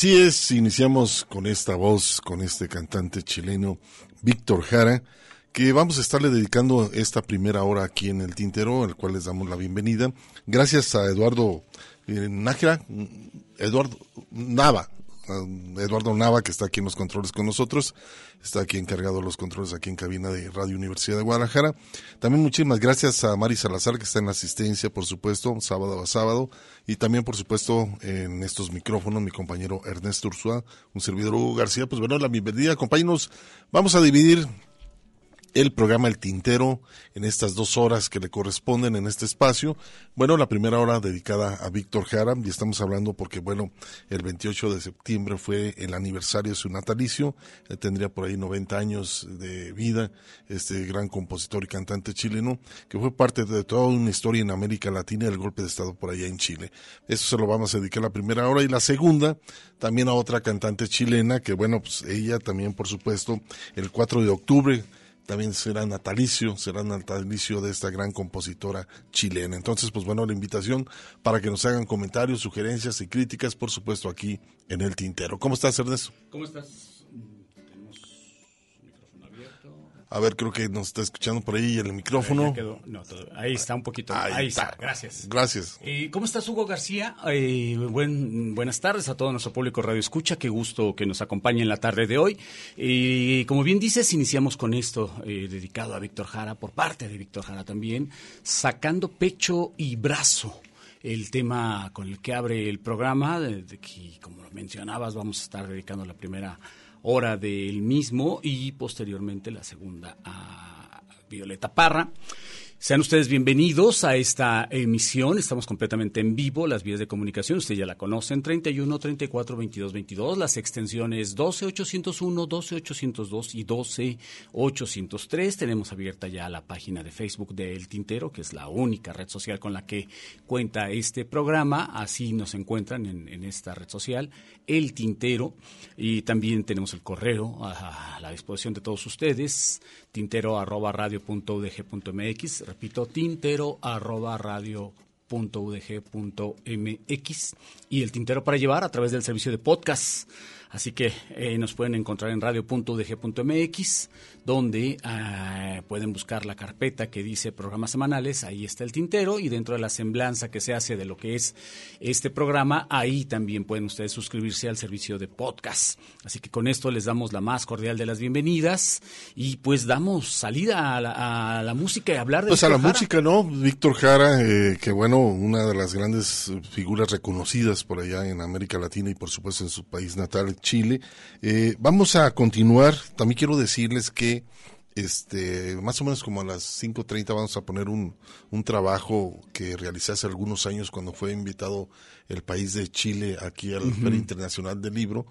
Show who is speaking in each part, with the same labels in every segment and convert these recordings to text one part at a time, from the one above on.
Speaker 1: Así es, iniciamos con esta voz, con este cantante chileno, Víctor Jara, que vamos a estarle dedicando esta primera hora aquí en el Tintero, al cual les damos la bienvenida. Gracias a Eduardo eh, Nájera, mm, Eduardo Nava, Eduardo Nava, que está aquí en los controles con nosotros, está aquí encargado de los controles aquí en cabina de Radio Universidad de Guadalajara. También muchísimas gracias a Mari Salazar, que está en la asistencia, por supuesto, sábado a sábado, y también, por supuesto, en estos micrófonos, mi compañero Ernesto Ursúa, un servidor Hugo García. Pues bueno, la bienvenida, compañeros. Vamos a dividir el programa El Tintero en estas dos horas que le corresponden en este espacio. Bueno, la primera hora dedicada a Víctor Jara y estamos hablando porque, bueno, el 28 de septiembre fue el aniversario de su natalicio. Él tendría por ahí 90 años de vida, este gran compositor y cantante chileno, que fue parte de toda una historia en América Latina y el golpe de Estado por allá en Chile. Eso se lo vamos a dedicar la primera hora y la segunda también a otra cantante chilena que, bueno, pues ella también, por supuesto, el 4 de octubre también será natalicio, será natalicio de esta gran compositora chilena. Entonces, pues bueno, la invitación para que nos hagan comentarios, sugerencias y críticas, por supuesto, aquí en el Tintero. ¿Cómo estás, Ernesto?
Speaker 2: ¿Cómo estás?
Speaker 1: A ver, creo que nos está escuchando por ahí el micrófono.
Speaker 2: No, todo- ahí está un poquito.
Speaker 1: Ahí
Speaker 2: Ahí,
Speaker 1: está.
Speaker 2: está. Gracias.
Speaker 1: Gracias.
Speaker 2: Eh, ¿Cómo estás, Hugo García? Eh, buen- buenas tardes a todo nuestro público Radio Escucha. Qué gusto que nos acompañe en la tarde de hoy. Eh, como bien dices, iniciamos con esto eh, dedicado a Víctor Jara, por parte de Víctor Jara también, sacando pecho y brazo. El tema con el que abre el programa, de, de que, como lo mencionabas, vamos a estar dedicando la primera hora del mismo y posteriormente la segunda a Violeta Parra. Sean ustedes bienvenidos a esta emisión. Estamos completamente en vivo. Las vías de comunicación, ustedes ya la conocen, 31 34 22 22. Las extensiones 12 801, 12 802 y 12 803. Tenemos abierta ya la página de Facebook de El Tintero, que es la única red social con la que cuenta este programa. Así nos encuentran en, en esta red social, El Tintero. Y también tenemos el correo a, a la disposición de todos ustedes, tintero arroba radio UDG MX. Repito, tintero arroba radio punto UDG punto MX. Y el tintero para llevar a través del servicio de podcast. Así que eh, nos pueden encontrar en radio.udg.mx, donde eh, pueden buscar la carpeta que dice programas semanales, ahí está el tintero, y dentro de la semblanza que se hace de lo que es este programa, ahí también pueden ustedes suscribirse al servicio de podcast. Así que con esto les damos la más cordial de las bienvenidas y pues damos salida a la, a la música y hablar de
Speaker 1: Pues a la
Speaker 2: Jara.
Speaker 1: música, ¿no? Víctor Jara, eh, que bueno, una de las grandes figuras reconocidas por allá en América Latina y por supuesto en su país natal, Chile. Eh, vamos a continuar. También quiero decirles que este más o menos como a las 5.30 vamos a poner un, un trabajo que realicé hace algunos años cuando fue invitado el país de Chile aquí al Feria Internacional del Libro.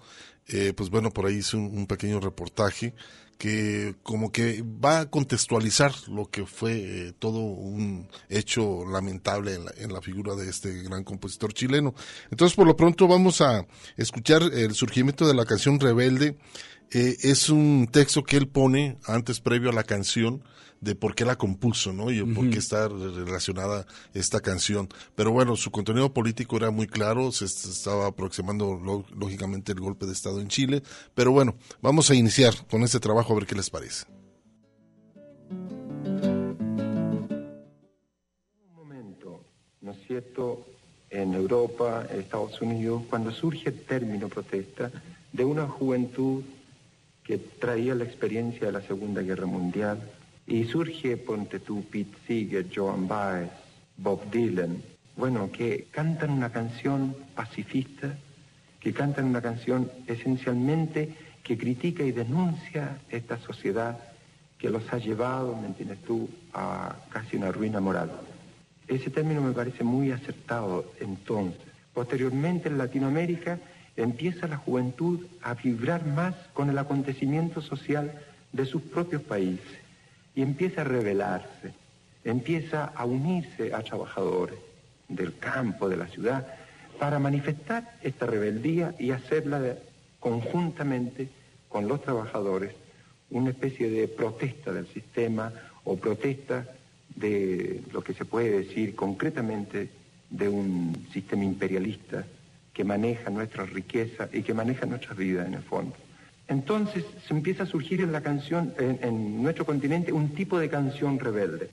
Speaker 1: Eh, pues bueno, por ahí hice un, un pequeño reportaje que como que va a contextualizar lo que fue eh, todo un hecho lamentable en la, en la figura de este gran compositor chileno. Entonces, por lo pronto vamos a escuchar el surgimiento de la canción Rebelde. Eh, es un texto que él pone antes previo a la canción de por qué la compuso, ¿no? Y por qué está relacionada esta canción. Pero bueno, su contenido político era muy claro, se est- estaba aproximando lo- lógicamente el golpe de Estado en Chile. Pero bueno, vamos a iniciar con este trabajo a ver qué les parece.
Speaker 3: momento, ¿no es cierto?, en Europa, en Estados Unidos, cuando surge el término protesta de una juventud que traía la experiencia de la Segunda Guerra Mundial y surge, ponte tú, Pete Seeger, Joan Baez, Bob Dylan, bueno, que cantan una canción pacifista, que cantan una canción esencialmente que critica y denuncia esta sociedad que los ha llevado, ¿me entiendes tú?, a casi una ruina moral. Ese término me parece muy acertado entonces. Posteriormente en Latinoamérica empieza la juventud a vibrar más con el acontecimiento social de sus propios países y empieza a rebelarse, empieza a unirse a trabajadores del campo, de la ciudad, para manifestar esta rebeldía y hacerla conjuntamente con los trabajadores una especie de protesta del sistema o protesta de lo que se puede decir concretamente de un sistema imperialista que maneja nuestra riqueza y que maneja nuestra vida en el fondo. Entonces se empieza a surgir en la canción, en, en nuestro continente, un tipo de canción rebelde.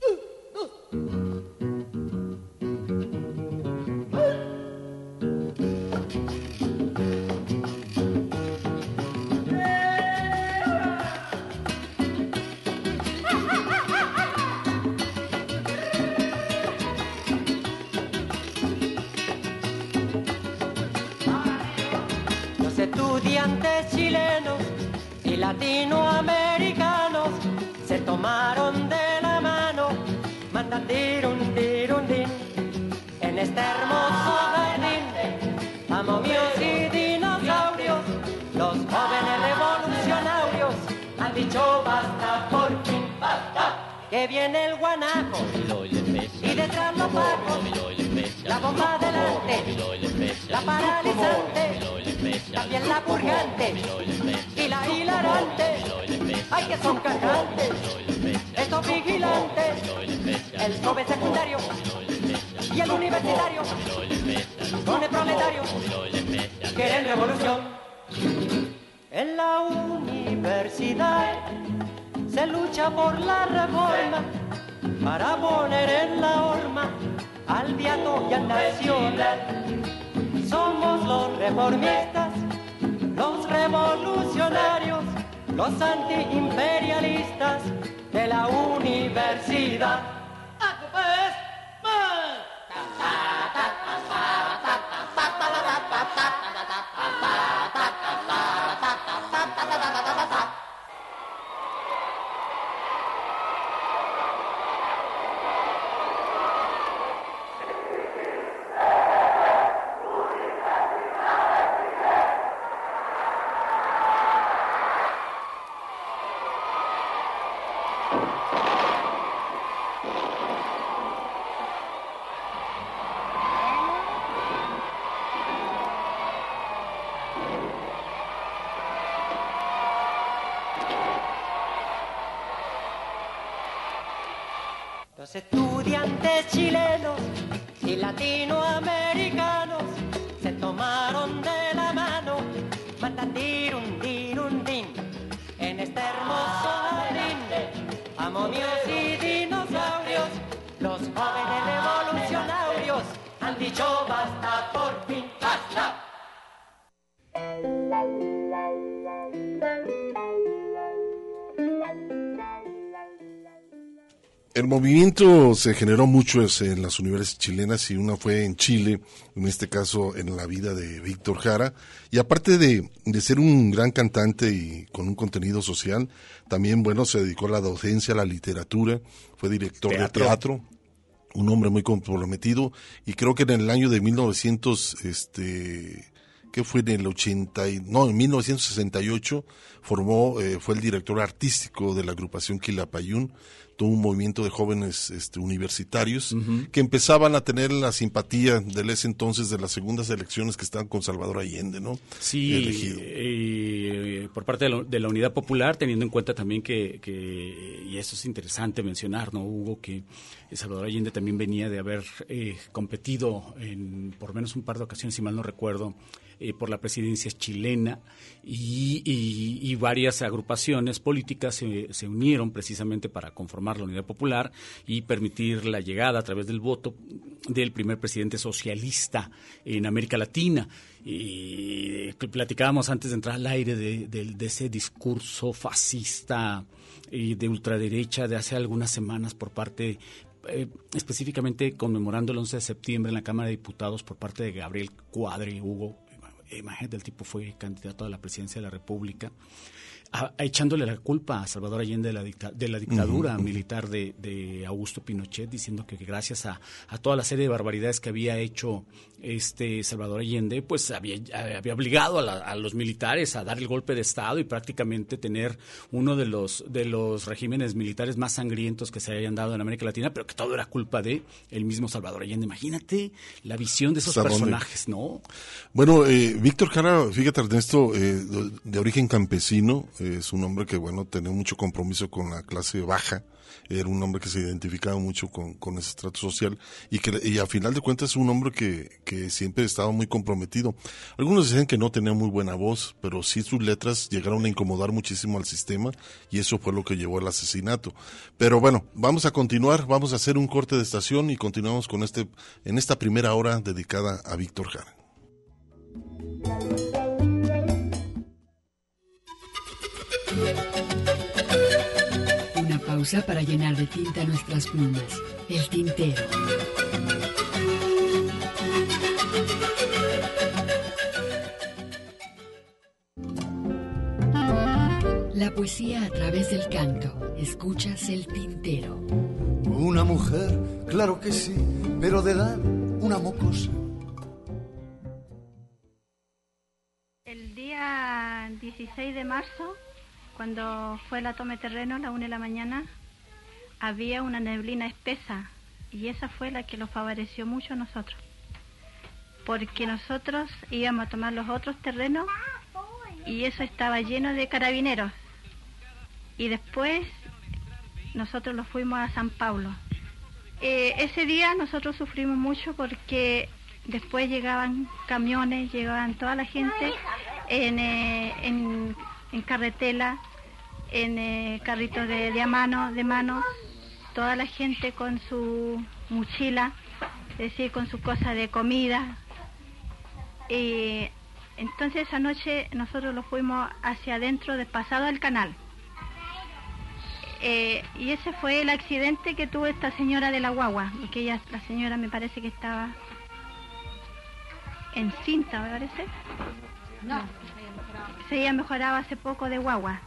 Speaker 4: Latinoamericanos se tomaron de la mano, mandan tirun, tirun, din, en este hermoso jardín. A momios y dinosaurios, los jóvenes revolucionarios han dicho basta por fin, basta. Que viene el guanaco y detrás los pacos, la bomba delante, la paralizante, también la purgante y la hilarante. Ay, que son cajantes, estos vigilantes, el joven secundario y el universitario, con el proletario, quieren revolución. En la universidad
Speaker 5: se lucha por la reforma para poner en la horma al viato y al nacional. Somos los reformistas, los revolucionarios, los antiimperialistas de la universidad. Los
Speaker 1: movimiento se generó mucho en las universidades chilenas y una fue en Chile, en este caso en la vida de Víctor Jara. Y aparte de, de ser un gran cantante y con un contenido social, también, bueno, se dedicó a la docencia, a la literatura, fue director
Speaker 2: Teatro.
Speaker 1: de teatro, un hombre muy comprometido y creo que en el año de 1900, este, que fue en el 80, y- no, en 1968 formó, eh, fue el director artístico de la agrupación Quilapayún, tuvo un movimiento de jóvenes este, universitarios que empezaban a tener la simpatía del ese entonces de las segundas elecciones que estaban con Salvador Allende, ¿no?
Speaker 2: Sí,
Speaker 1: Elegido.
Speaker 2: eh, por parte de la, de la Unidad Popular, teniendo en cuenta también que, que- y eso es interesante mencionar, ¿no, Hugo? Que Salvador Allende también venía de haber eh, competido en por menos un par de ocasiones, si mal no recuerdo, eh, por la presidencia chilena y, varias agrupaciones políticas se, unieron precisamente para conformar la Unidad Popular y permitir la llegada a través del voto del primer presidente socialista en América Latina. Y platicábamos antes de entrar al aire de, ese discurso fascista y de ultraderecha de hace algunas semanas por parte, eh, específicamente conmemorando el 11 de septiembre en la Cámara de Diputados por parte de Gabriel Cuadre, Hugo. Imagínate, el tipo fue candidato a la presidencia de la República a- a- echándole la culpa a Salvador Allende de la, dicta- de la dictadura militar de, de Augusto Pinochet, diciendo que, que gracias a, a toda la serie de barbaridades que había hecho este Salvador Allende, pues había, había obligado a, la- a los militares a dar el golpe de Estado y prácticamente tener uno de los, de los regímenes militares más sangrientos que se hayan dado en América Latina, pero que todo era culpa de el mismo Salvador Allende. Imagínate la visión de esos personajes, ¿no?
Speaker 1: Bueno, eh, Víctor Jara, fíjate Ernesto, eh, de, de origen campesino, eh, es un hombre que, bueno, tenía mucho compromiso con la clase baja, era un hombre que se identificaba mucho con, con ese estrato social y que y a final de cuentas es un hombre que, que siempre estaba muy comprometido. Algunos dicen que no tenía muy buena voz, pero sí sus letras llegaron a incomodar muchísimo al sistema y eso fue lo que llevó al asesinato. Pero bueno, vamos a continuar, vamos a hacer un corte de estación y continuamos con este, en esta primera hora dedicada a Víctor Jara.
Speaker 6: Pausa para llenar de tinta nuestras plumas. El tintero. La poesía a través del canto. Escuchas el tintero.
Speaker 7: Una mujer, claro que sí, pero de edad una mocosa.
Speaker 8: El día 16 de marzo, cuando fue la toma de terreno a la 1 de la mañana, había una neblina espesa y esa fue la que los favoreció mucho a nosotros. Porque nosotros íbamos a tomar los otros terrenos y eso estaba lleno de carabineros. Y después nosotros los fuimos a San Paulo. Eh, ese día nosotros sufrimos mucho porque después llegaban camiones, llegaban toda la gente en, eh, en, en carretela en eh, carritos de, de a mano, de mano, toda la gente con su mochila, es decir, con su cosa de comida. Y entonces esa noche nosotros lo fuimos hacia adentro, pasado al canal. Eh, y ese fue el accidente que tuvo esta señora de la guagua, porque ella, la señora me parece que estaba encinta, me parece.
Speaker 9: No.
Speaker 8: Se había mejorado hace poco de guagua.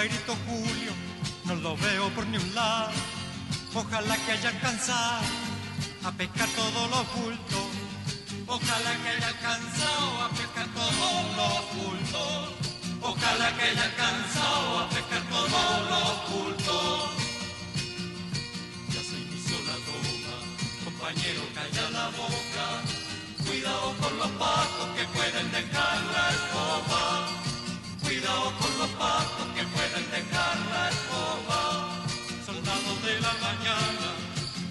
Speaker 10: Compañerito Julio no lo veo por ni un lado. Ojalá que haya alcanzado a pescar todos los bultos. Ojalá que haya alcanzado a pescar todos los bultos. Ojalá que haya alcanzado a pescar todos los bultos. Ya se inició la toma, compañero, calla la boca. Cuidado con los pacos que pueden dejar la escoba. Cuidado con los pacos que dejar la escoba. Soldados de la mañana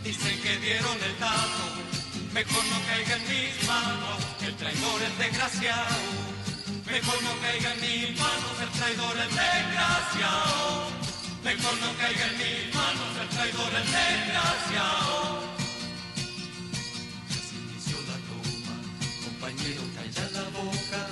Speaker 10: dicen que dieron el dato. Mejor no caiga en mis manos, el traidor es desgraciado. Mejor no caiga en mis manos, el traidor es desgraciado. Mejor no caiga en mis manos, el traidor es desgraciado. Ya se inició la toma, compañero, calla la boca.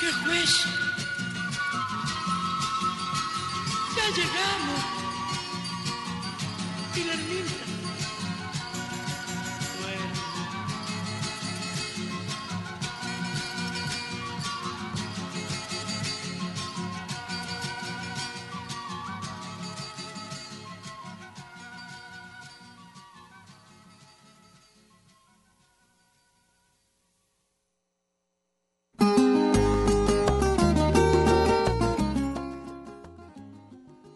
Speaker 11: ¡Qué juez! Ya llegamos.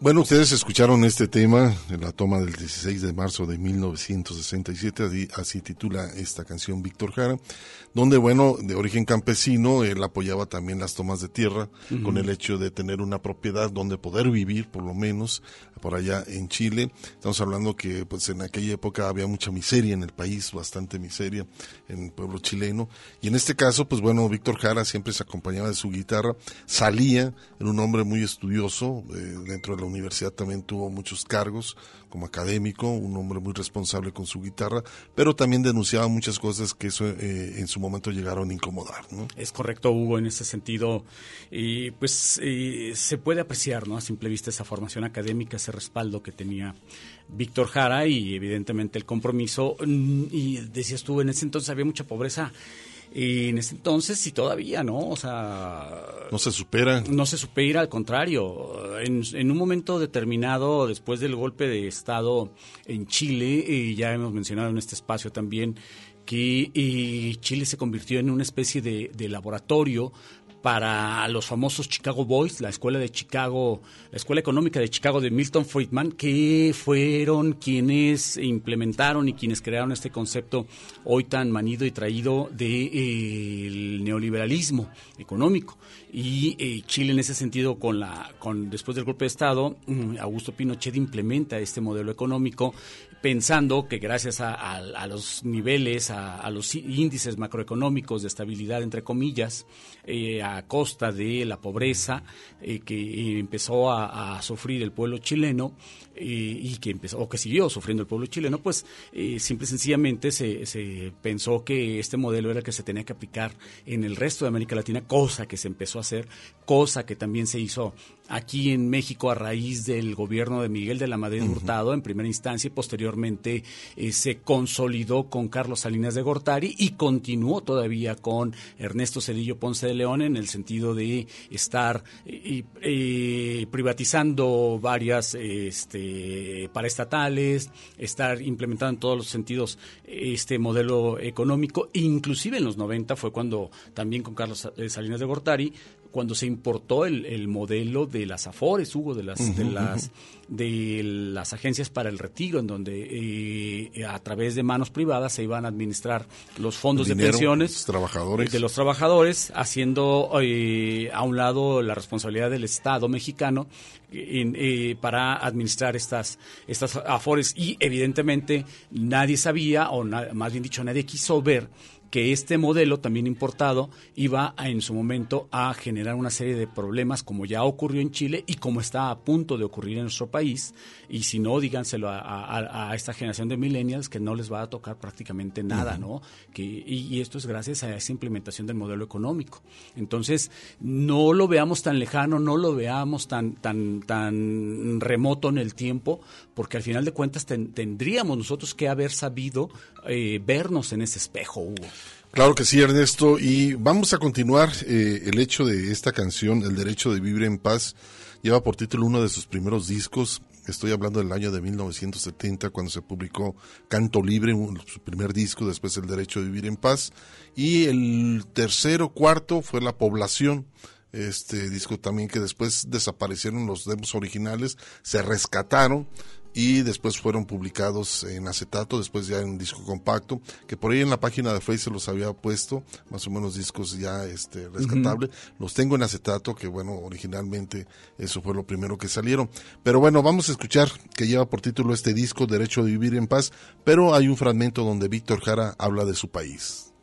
Speaker 11: Bueno,
Speaker 1: ustedes escucharon este tema en la toma del 16 de marzo de 1967, así, así titula esta canción Víctor Jara, donde, bueno, de origen campesino, él apoyaba también las tomas de tierra con el hecho de tener una propiedad donde poder vivir, por lo menos, por allá en Chile. Estamos hablando que, pues, en aquella época había mucha miseria en el país, bastante miseria en el pueblo chileno. Y en este caso, pues, bueno, Víctor Jara siempre se acompañaba de su guitarra, salía, era un hombre muy estudioso, eh, dentro de la universidad también tuvo muchos cargos como académico, un hombre muy responsable con su guitarra, pero también denunciaba muchas cosas que eso eh, en su momento llegaron a incomodar, ¿no?
Speaker 2: Es correcto, Hugo, en ese sentido, y pues se puede apreciar, ¿no? A simple vista esa formación académica, ese respaldo que tenía Víctor Jara y evidentemente el compromiso. mm, Y decías tú, en ese entonces había mucha pobreza. Y en ese entonces y todavía, ¿no? O sea...
Speaker 1: No se supera.
Speaker 2: No se supera, al contrario. En, en un momento determinado, después del golpe de Estado en Chile, y ya hemos mencionado en este espacio también, que eh, Chile se convirtió en una especie de, de laboratorio para los famosos Chicago Boys, la escuela de Chicago, la escuela económica de Chicago de Milton Friedman, que fueron quienes implementaron y quienes crearon este concepto hoy tan manido y traído del neoliberalismo económico. Y eh, Chile en ese sentido, con la, con después del golpe de Estado, mm, Augusto Pinochet implementa este modelo económico pensando que gracias a, los niveles, a, los índices macroeconómicos de estabilidad, entre comillas, eh, a costa de la pobreza eh, que empezó a, a sufrir el pueblo chileno eh, y que empezó, o que siguió sufriendo el pueblo chileno, pues eh, simple y sencillamente se, se pensó que este modelo era el que se tenía que aplicar en el resto de América Latina, cosa que se empezó a hacer, cosa que también se hizo aquí en México a raíz del gobierno de Miguel de la Madrid Hurtado en primera instancia y posteriormente se consolidó con Carlos Salinas de Gortari y continuó todavía con Ernesto Cedillo Ponce de León en el sentido de estar eh, eh, privatizando varias este, paraestatales, estar implementando en todos los sentidos este modelo económico, inclusive en los 90 fue cuando también con Carlos eh, Salinas de Gortari cuando se importó el, el modelo de las afores, Hugo, de las, de las. De las agencias para el retiro, en donde eh, a través de manos privadas se iban a administrar los fondos de pensiones
Speaker 1: de los trabajadores.
Speaker 2: de los trabajadores, haciendo eh, a un lado la responsabilidad del Estado mexicano en, eh, para administrar estas, estas afores. Y evidentemente nadie sabía, o na- más bien dicho, nadie quiso ver que este modelo también importado iba a, en su momento a generar una serie de problemas como ya ocurrió en Chile y como está a punto de ocurrir en nuestro país y si no díganselo a, a- a esta generación de millennials que no les va a tocar prácticamente nada, ¿no? Que, y, y esto es gracias a esa implementación del modelo económico. Entonces, no lo veamos tan lejano, no lo veamos tan, tan, tan remoto en el tiempo, porque al final de cuentas ten- tendríamos nosotros que haber sabido eh, vernos en ese espejo, Hugo.
Speaker 1: Claro que sí, Ernesto. Y vamos a continuar. eh, el hecho de esta canción, El Derecho de Vivir en Paz, lleva por título uno de sus primeros discos. Estoy hablando del año de 1970, cuando se publicó Canto Libre, su primer disco, después El Derecho de Vivir en Paz. Y el tercero, cuarto fue La Población. Este disco también que después desaparecieron los demos originales, se rescataron y después fueron publicados en acetato, después ya en disco compacto, que por ahí en la página de Facebook se los había puesto, más o menos discos ya este rescatables. Los tengo en acetato, que bueno, originalmente eso fue lo primero que salieron. Pero bueno, vamos a escuchar que lleva por título este disco, Derecho de Vivir en Paz, pero hay un fragmento donde Víctor Jara habla de su país.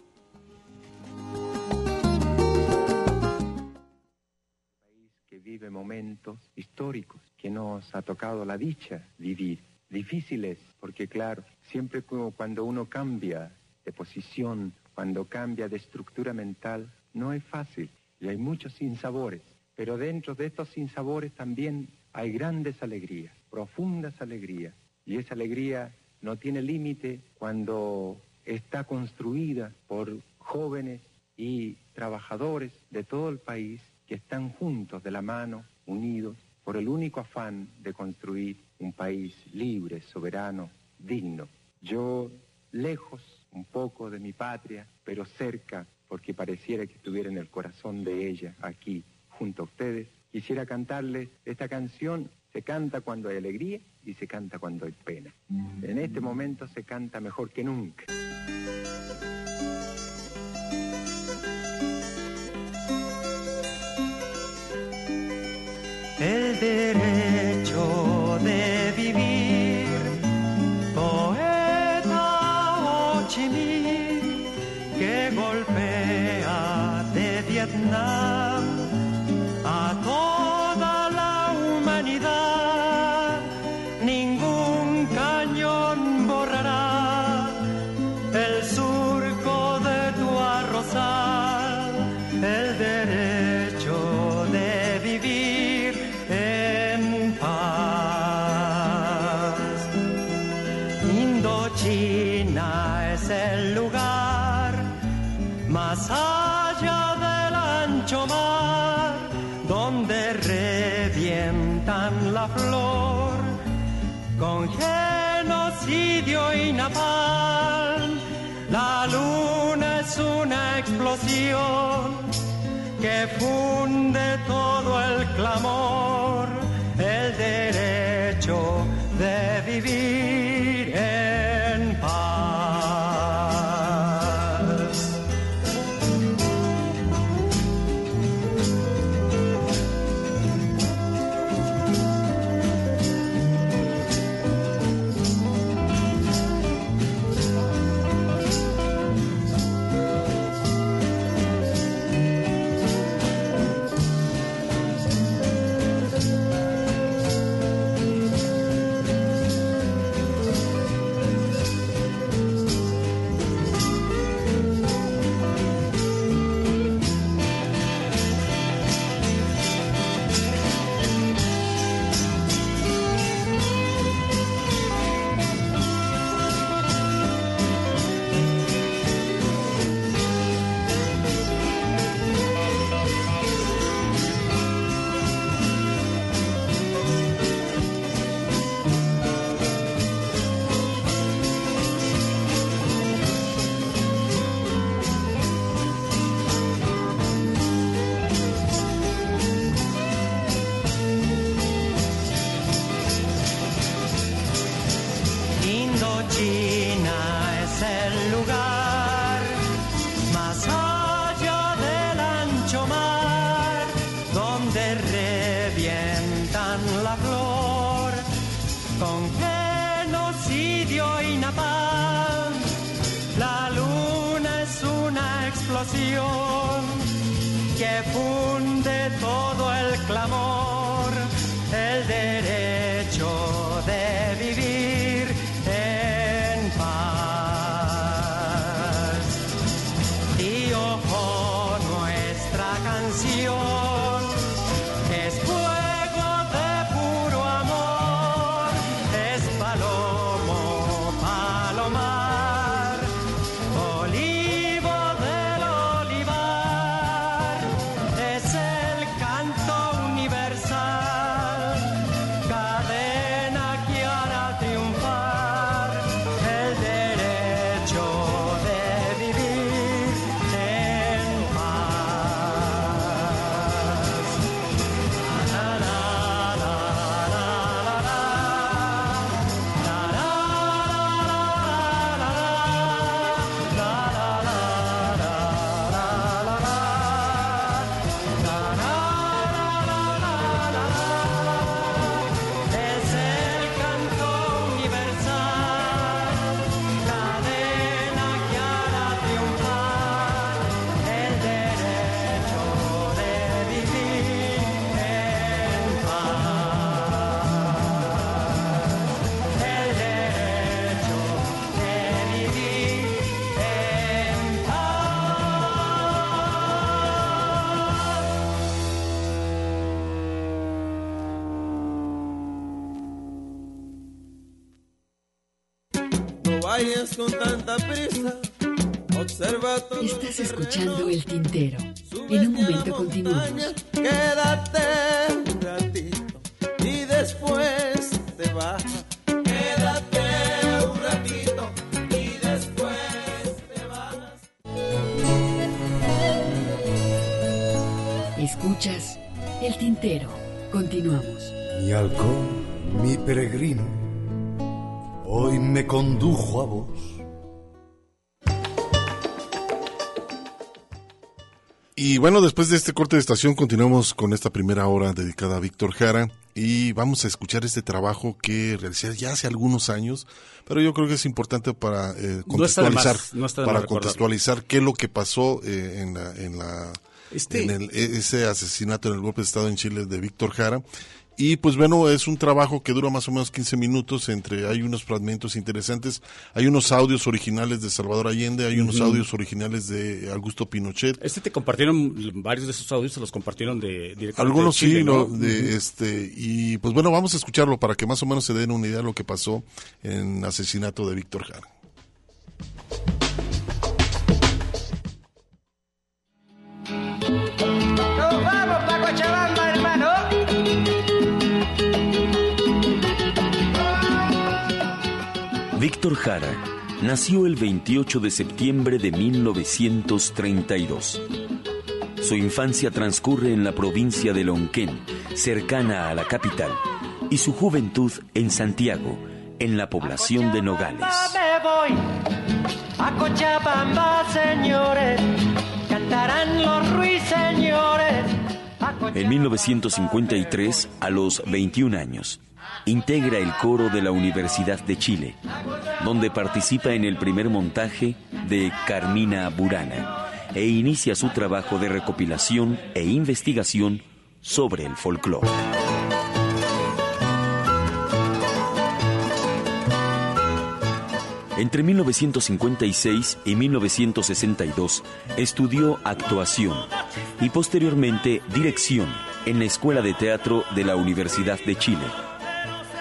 Speaker 3: que vive momentos históricos que nos ha tocado la dicha vivir. Difíciles, porque claro, siempre como cuando uno cambia de posición, cuando cambia de estructura mental, no es fácil y hay muchos sinsabores. Pero dentro de estos sinsabores también hay grandes alegrías, profundas alegrías. Y esa alegría no tiene límite cuando está construida por jóvenes y trabajadores de todo el país que están juntos de la mano, unidos, por el único afán de construir un país libre, soberano, digno. Yo, lejos un poco de mi patria, pero cerca, porque pareciera que estuviera en el corazón de ella, aquí, junto a ustedes, quisiera cantarles esta canción. Se canta cuando hay alegría y se canta cuando hay pena. En este momento se canta mejor que nunca.
Speaker 4: El
Speaker 12: vayas con tanta prisa. Observa todo
Speaker 6: Estás escuchando El Tintero. En un momento continuamos.
Speaker 12: Quédate un ratito y después te vas. Quédate un ratito y después te vas.
Speaker 6: Escuchas El Tintero. Continuamos.
Speaker 7: Mi halcón, mi peregrino, hoy me condujo a vos.
Speaker 1: Y bueno, después de este corte de estación continuamos con esta primera hora dedicada a Víctor Jara y vamos a escuchar este trabajo que realicé ya hace algunos años, pero yo creo que es importante para eh,
Speaker 2: No más,
Speaker 1: contextualizar,
Speaker 2: no
Speaker 1: para contextualizar qué es lo que pasó eh, en la, en la
Speaker 2: Este-
Speaker 1: en el- e- ese asesinato en el golpe de estado en Chile de Víctor Jara. Y pues bueno, es un trabajo que dura más o menos 15 minutos, entre hay unos fragmentos interesantes, hay unos audios originales de Salvador Allende, hay unos audios originales de Augusto Pinochet.
Speaker 2: Este te compartieron, varios de esos audios se los compartieron de directamente
Speaker 1: Algunos
Speaker 2: de Chile,
Speaker 1: sí,
Speaker 2: ¿no?
Speaker 1: de, este, y pues bueno, vamos a escucharlo para que más o menos se den una idea de lo que pasó en el asesinato de Víctor Jara.
Speaker 13: Víctor Jara nació el 28 de septiembre de 1932. Su infancia transcurre en la provincia de Lonquén, cercana a la capital, y su juventud en Santiago, en la población de Nogales.
Speaker 5: Me voy a Cochabamba, señores. Cantarán los ruiseñores.
Speaker 13: En 1953, a los 21 años, integra el coro de la Universidad de Chile, donde participa en el primer montaje de Carmina Burana e inicia su trabajo de recopilación e investigación sobre el folclore. Entre 1956 y 1962 estudió actuación y posteriormente dirección en la Escuela de Teatro de la Universidad de Chile.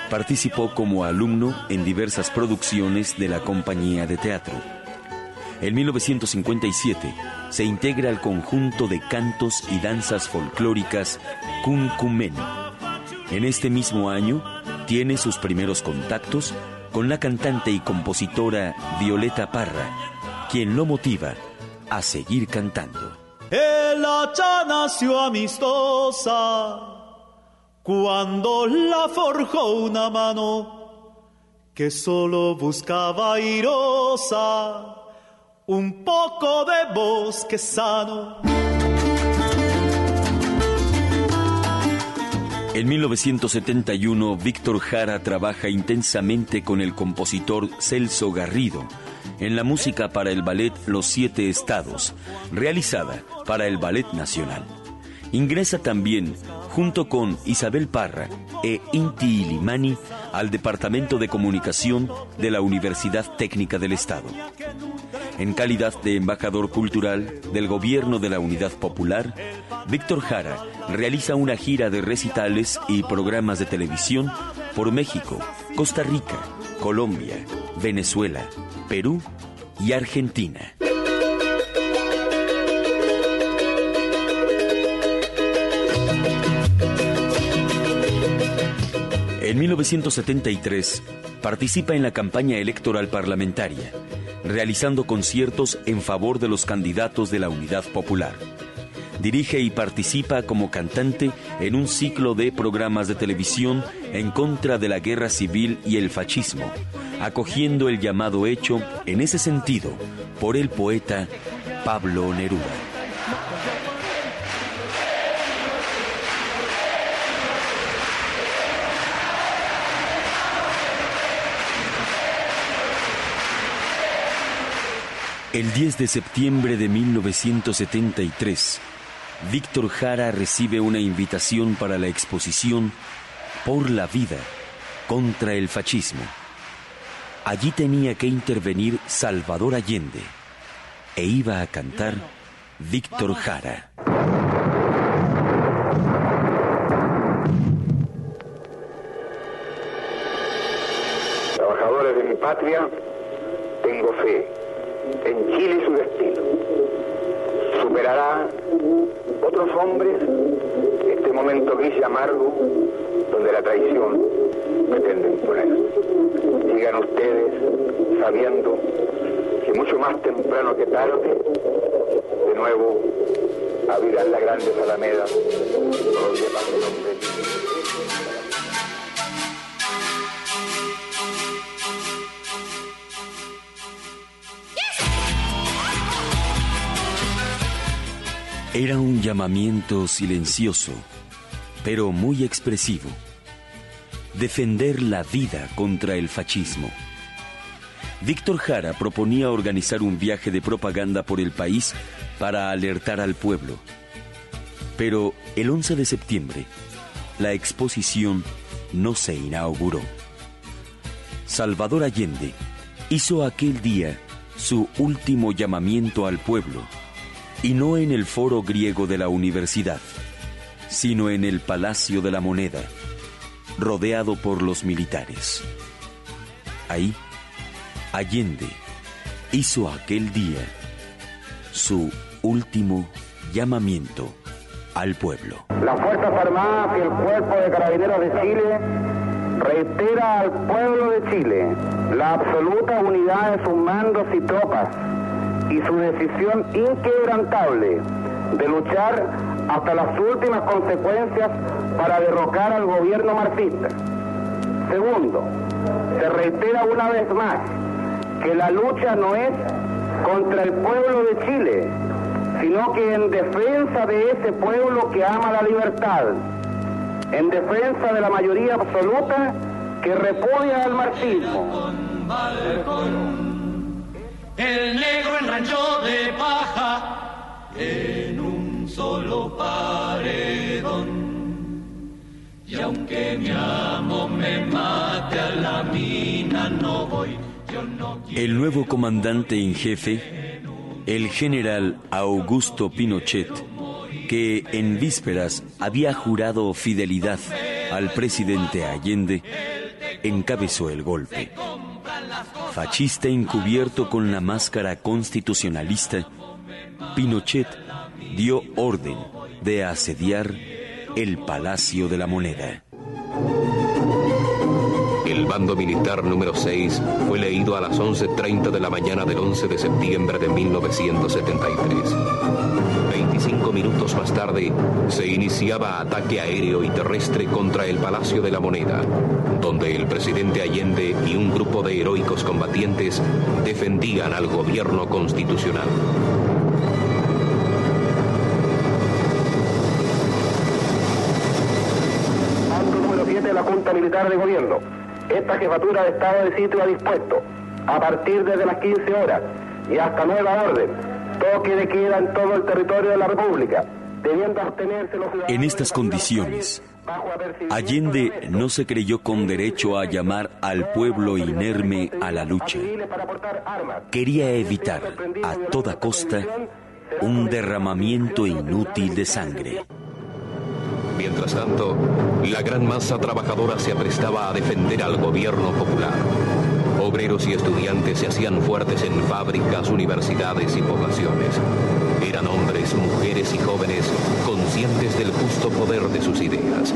Speaker 13: Participó como alumno en diversas producciones de la compañía de teatro. En 1957 se integra al conjunto de cantos y danzas folclóricas Cuncumen. En este mismo año tiene sus primeros contactos con la cantante y compositora Violeta Parra, quien lo motiva a seguir cantando.
Speaker 14: El hacha nació amistosa cuando la forjó una mano que solo buscaba irosa un poco de bosque sano.
Speaker 13: En 1971, Víctor Jara trabaja intensamente con el compositor Celso Garrido en la música para el ballet Los Siete Estados, realizada para el Ballet Nacional. Ingresa también, junto con Isabel Parra e Inti Ilimani, al Departamento de Comunicación de la Universidad Técnica del Estado. En calidad de embajador cultural del Gobierno de la Unidad Popular, Víctor Jara realiza una gira de recitales y programas de televisión por México, Costa Rica, Colombia, Venezuela, Perú y Argentina. En 1973 participa en la campaña electoral parlamentaria, realizando conciertos en favor de los candidatos de la Unidad Popular. Dirige y participa como cantante en un ciclo de programas de televisión en contra de la guerra civil y el fascismo, acogiendo el llamado hecho en ese sentido por el poeta Pablo Neruda. El 10 de septiembre de 1973, Víctor Jara recibe una invitación para la exposición Por la vida contra el fascismo. Allí tenía que intervenir Salvador Allende e iba a cantar Víctor Jara.
Speaker 15: Trabajadores de mi patria, tengo fe en Chile su destino. Superará otros hombres este momento gris y amargo donde la traición pretende imponer. Sigan ustedes sabiendo que mucho más temprano que tarde, de nuevo abrirán las grandes alamedas donde.
Speaker 13: Era un llamamiento silencioso, pero muy expresivo. Defender la vida contra el fascismo. Víctor Jara proponía organizar un viaje de propaganda por el país para alertar al pueblo. Pero el 11 de septiembre, la exposición no se inauguró. Salvador Allende hizo aquel día su último llamamiento al pueblo y no en el foro griego de la universidad, sino en el Palacio de la Moneda, rodeado por los militares. Ahí, Allende hizo aquel día su último llamamiento al pueblo.
Speaker 15: Las Fuerzas Armadas y el Cuerpo de Carabineros de Chile reitera al pueblo de Chile la absoluta unidad de sus mandos y tropas y su decisión inquebrantable de luchar hasta las últimas consecuencias para derrocar al gobierno marxista. Segundo, se reitera una vez más que la lucha no es contra el pueblo de Chile, sino que en defensa de ese pueblo que ama la libertad, en defensa de la mayoría absoluta que repudia al marxismo.
Speaker 4: El negro en rancho de paja en un solo paredón. Y aunque mi amo me mate a la mina, no voy, yo no
Speaker 13: El nuevo comandante en jefe, el general Augusto Pinochet, que en vísperas había jurado fidelidad al presidente Allende, encabezó el golpe. Fascista encubierto con la máscara constitucionalista, Pinochet dio orden de asediar el Palacio de la Moneda.
Speaker 16: El bando militar número 6 fue leído a las 11.30 de la mañana del 11 de septiembre de 1973. 25 minutos más tarde se iniciaba ataque aéreo y terrestre contra el Palacio de la Moneda, donde el presidente Allende y un grupo de heroicos combatientes defendían al gobierno constitucional.
Speaker 15: Mando número 7 de la Junta Militar de Gobierno. Esta jefatura de Estado de sitio ha dispuesto a partir desde las 15 horas y hasta nueva orden, toque de queda en todo el territorio de la República, debiendo abstenerse los ciudadanos
Speaker 13: En estas condiciones, Allende no se creyó con derecho a llamar al pueblo inerme a la lucha. Quería evitar a toda costa un derramamiento inútil de sangre.
Speaker 16: Mientras tanto, la gran masa trabajadora se aprestaba a defender al gobierno popular. Obreros y estudiantes se hacían fuertes en fábricas, universidades y poblaciones. Eran hombres, mujeres y jóvenes conscientes del justo poder de sus ideas.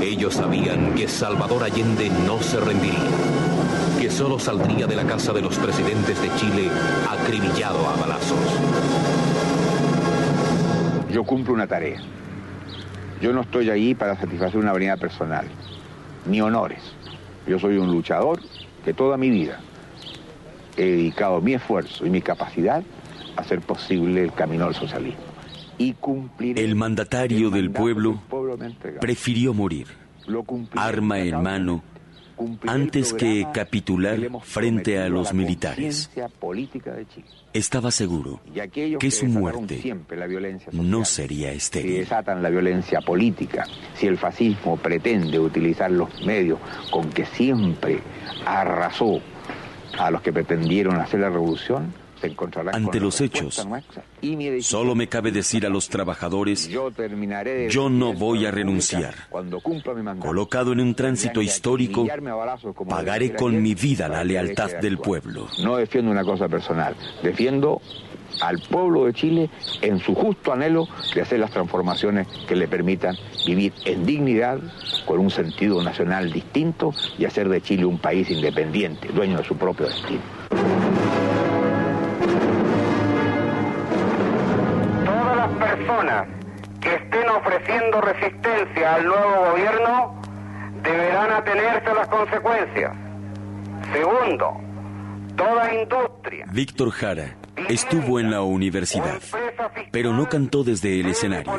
Speaker 16: Ellos sabían que Salvador Allende no se rendiría, que solo saldría de la casa de los presidentes de Chile acribillado a balazos.
Speaker 17: Yo cumplo una tarea. Yo no estoy ahí para satisfacer una venida personal, ni honores. Yo soy un luchador que toda mi vida he dedicado mi esfuerzo y mi capacidad hacer posible el camino al socialismo. Y cumplir
Speaker 13: El mandatario del pueblo prefirió morir, arma en mano, antes que capitular frente a los militares. Estaba seguro que su muerte no sería
Speaker 17: si
Speaker 13: estéril.
Speaker 17: desatan la violencia política, si el fascismo pretende utilizar los medios con que siempre arrasó a los que pretendieron hacer la revolución,
Speaker 13: Ante los hechos, Solo me cabe decir a los trabajadores,
Speaker 17: yo
Speaker 13: no voy a renunciar. Colocado en un tránsito histórico, pagaré con mi vida la lealtad del pueblo.
Speaker 17: No defiendo una cosa personal, defiendo al pueblo de Chile en su justo anhelo de hacer las transformaciones que le permitan vivir en dignidad, con un sentido nacional distinto y hacer de Chile un país independiente, dueño de su propio destino.
Speaker 15: Personas que estén ofreciendo resistencia al nuevo gobierno deberán atenerse a las consecuencias. Segundo, toda industria,
Speaker 13: Víctor Jara estuvo en la universidad, pero no cantó desde el escenario.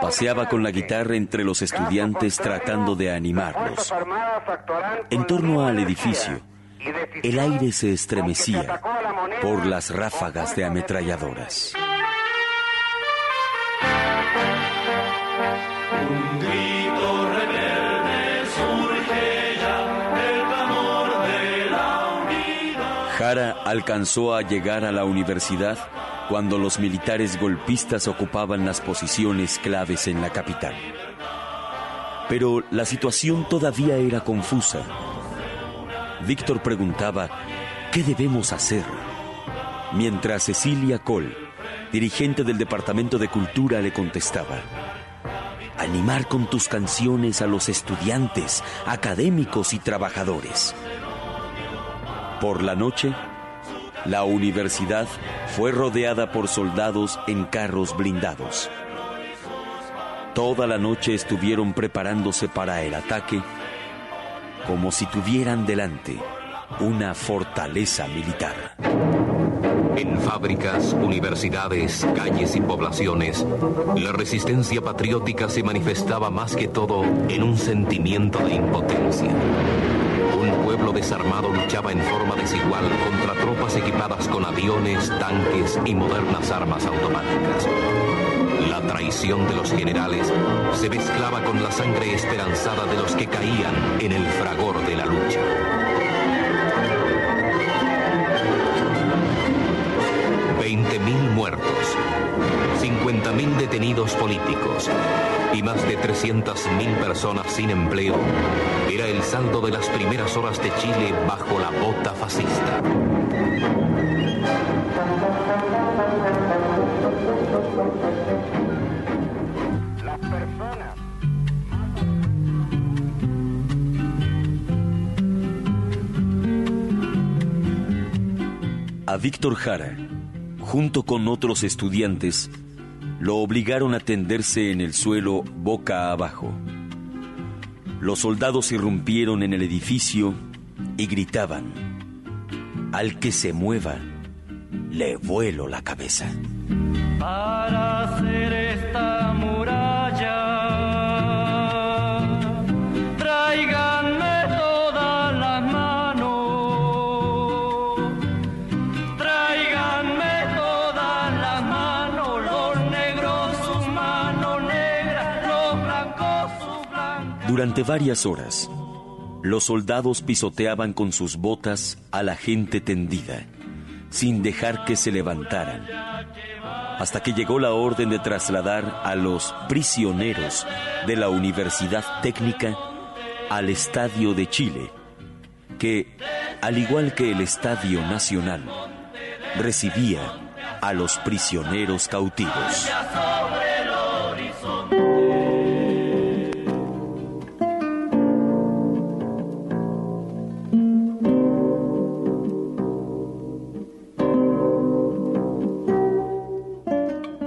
Speaker 13: Paseaba con la guitarra entre los estudiantes tratando de animarlos. En torno al edificio, el aire se estremecía por las ráfagas de ametralladoras. Jara alcanzó a llegar a la universidad cuando los militares golpistas ocupaban las posiciones claves en la capital. Pero la situación todavía era confusa. Víctor preguntaba, ¿qué debemos hacer? Mientras Cecilia Cole, dirigente del Departamento de Cultura, le contestaba, animar con tus canciones a los estudiantes, académicos y trabajadores. Por la noche, la universidad fue rodeada por soldados en carros blindados. Toda la noche estuvieron preparándose para el ataque como si tuvieran delante una fortaleza militar.
Speaker 16: En fábricas, universidades, calles y poblaciones, la resistencia patriótica se manifestaba más que todo en un sentimiento de impotencia. Un pueblo desarmado luchaba en forma desigual contra tropas equipadas con aviones, tanques y modernas armas automáticas. La traición de los generales se mezclaba con la sangre esperanzada de los que caían en el fragor de la lucha. 50.000 detenidos políticos y más de 300.000 personas sin empleo era el saldo de las primeras horas de Chile bajo la bota fascista.
Speaker 13: A Víctor Jara, junto con otros estudiantes, lo obligaron a tenderse en el suelo boca abajo. Los soldados irrumpieron en el edificio y gritaban, al que se mueva, le vuelo la cabeza.
Speaker 4: Para hacer esta muralla,
Speaker 13: Durante varias horas, los soldados pisoteaban con sus botas a la gente tendida, sin dejar que se levantaran, hasta que llegó la orden de trasladar a los prisioneros de la Universidad Técnica al Estadio de Chile, que, al igual que el Estadio Nacional, recibía a los prisioneros cautivos.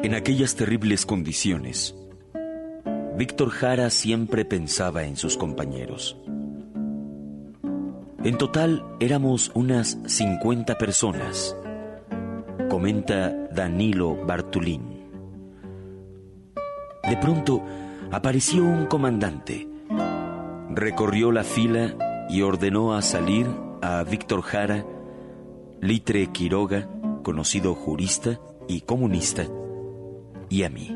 Speaker 13: En aquellas terribles condiciones, Víctor Jara siempre pensaba en sus compañeros. En total éramos unas 50 personas, comenta Danilo Bartulín. De pronto apareció un comandante, recorrió la fila y ordenó a salir a Víctor Jara, Litre Quiroga, conocido jurista y comunista, y a mí.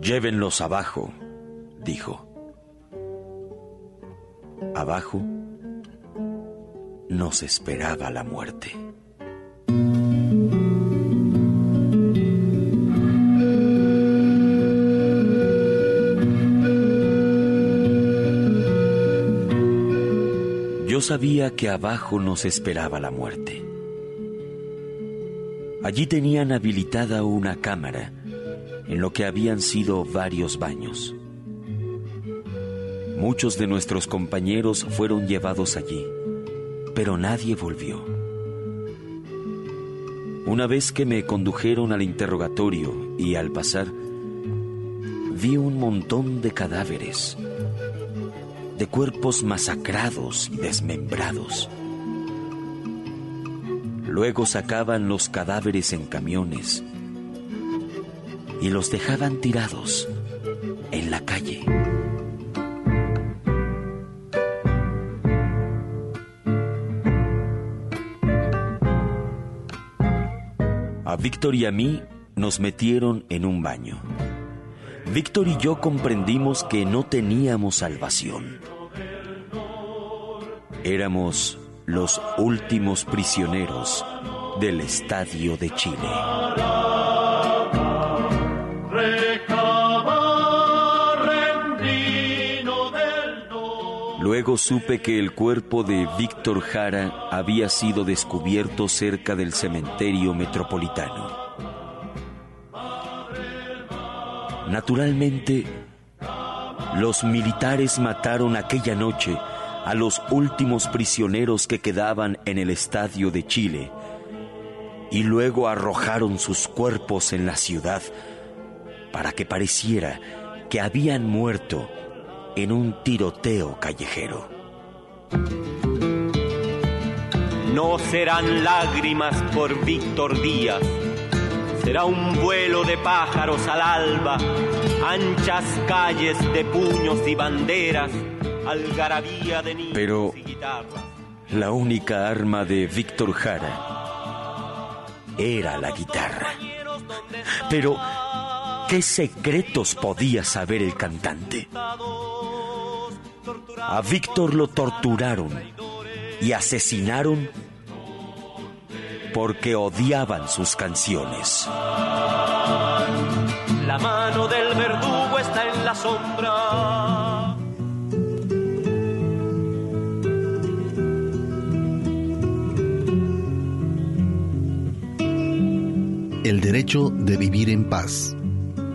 Speaker 13: Llévenlos abajo, dijo. Abajo nos esperaba la muerte. Yo sabía que abajo nos esperaba la muerte. Allí tenían habilitada una cámara en lo que habían sido varios baños. Muchos de nuestros compañeros fueron llevados allí, pero nadie volvió. Una vez que me condujeron al interrogatorio y al pasar, vi un montón de cadáveres, de cuerpos masacrados y desmembrados. Luego sacaban los cadáveres en camiones y los dejaban tirados en la calle. A Víctor y a mí nos metieron en un baño. Víctor y yo comprendimos que no teníamos salvación. Éramos los últimos prisioneros del Estadio de Chile. Luego supe que el cuerpo de Víctor Jara había sido descubierto cerca del cementerio metropolitano. Naturalmente, los militares mataron aquella noche a los últimos prisioneros que quedaban en el estadio de Chile y luego arrojaron sus cuerpos en la ciudad para que pareciera que habían muerto en un tiroteo callejero.
Speaker 18: No serán lágrimas por Víctor Díaz, será un vuelo de pájaros al alba, anchas calles de puños y banderas,
Speaker 13: Pero la única arma de Víctor Jara era la guitarra. Pero, ¿qué secretos podía saber el cantante? A Víctor lo torturaron y asesinaron porque odiaban sus canciones.
Speaker 18: La mano del
Speaker 10: El derecho de vivir en paz.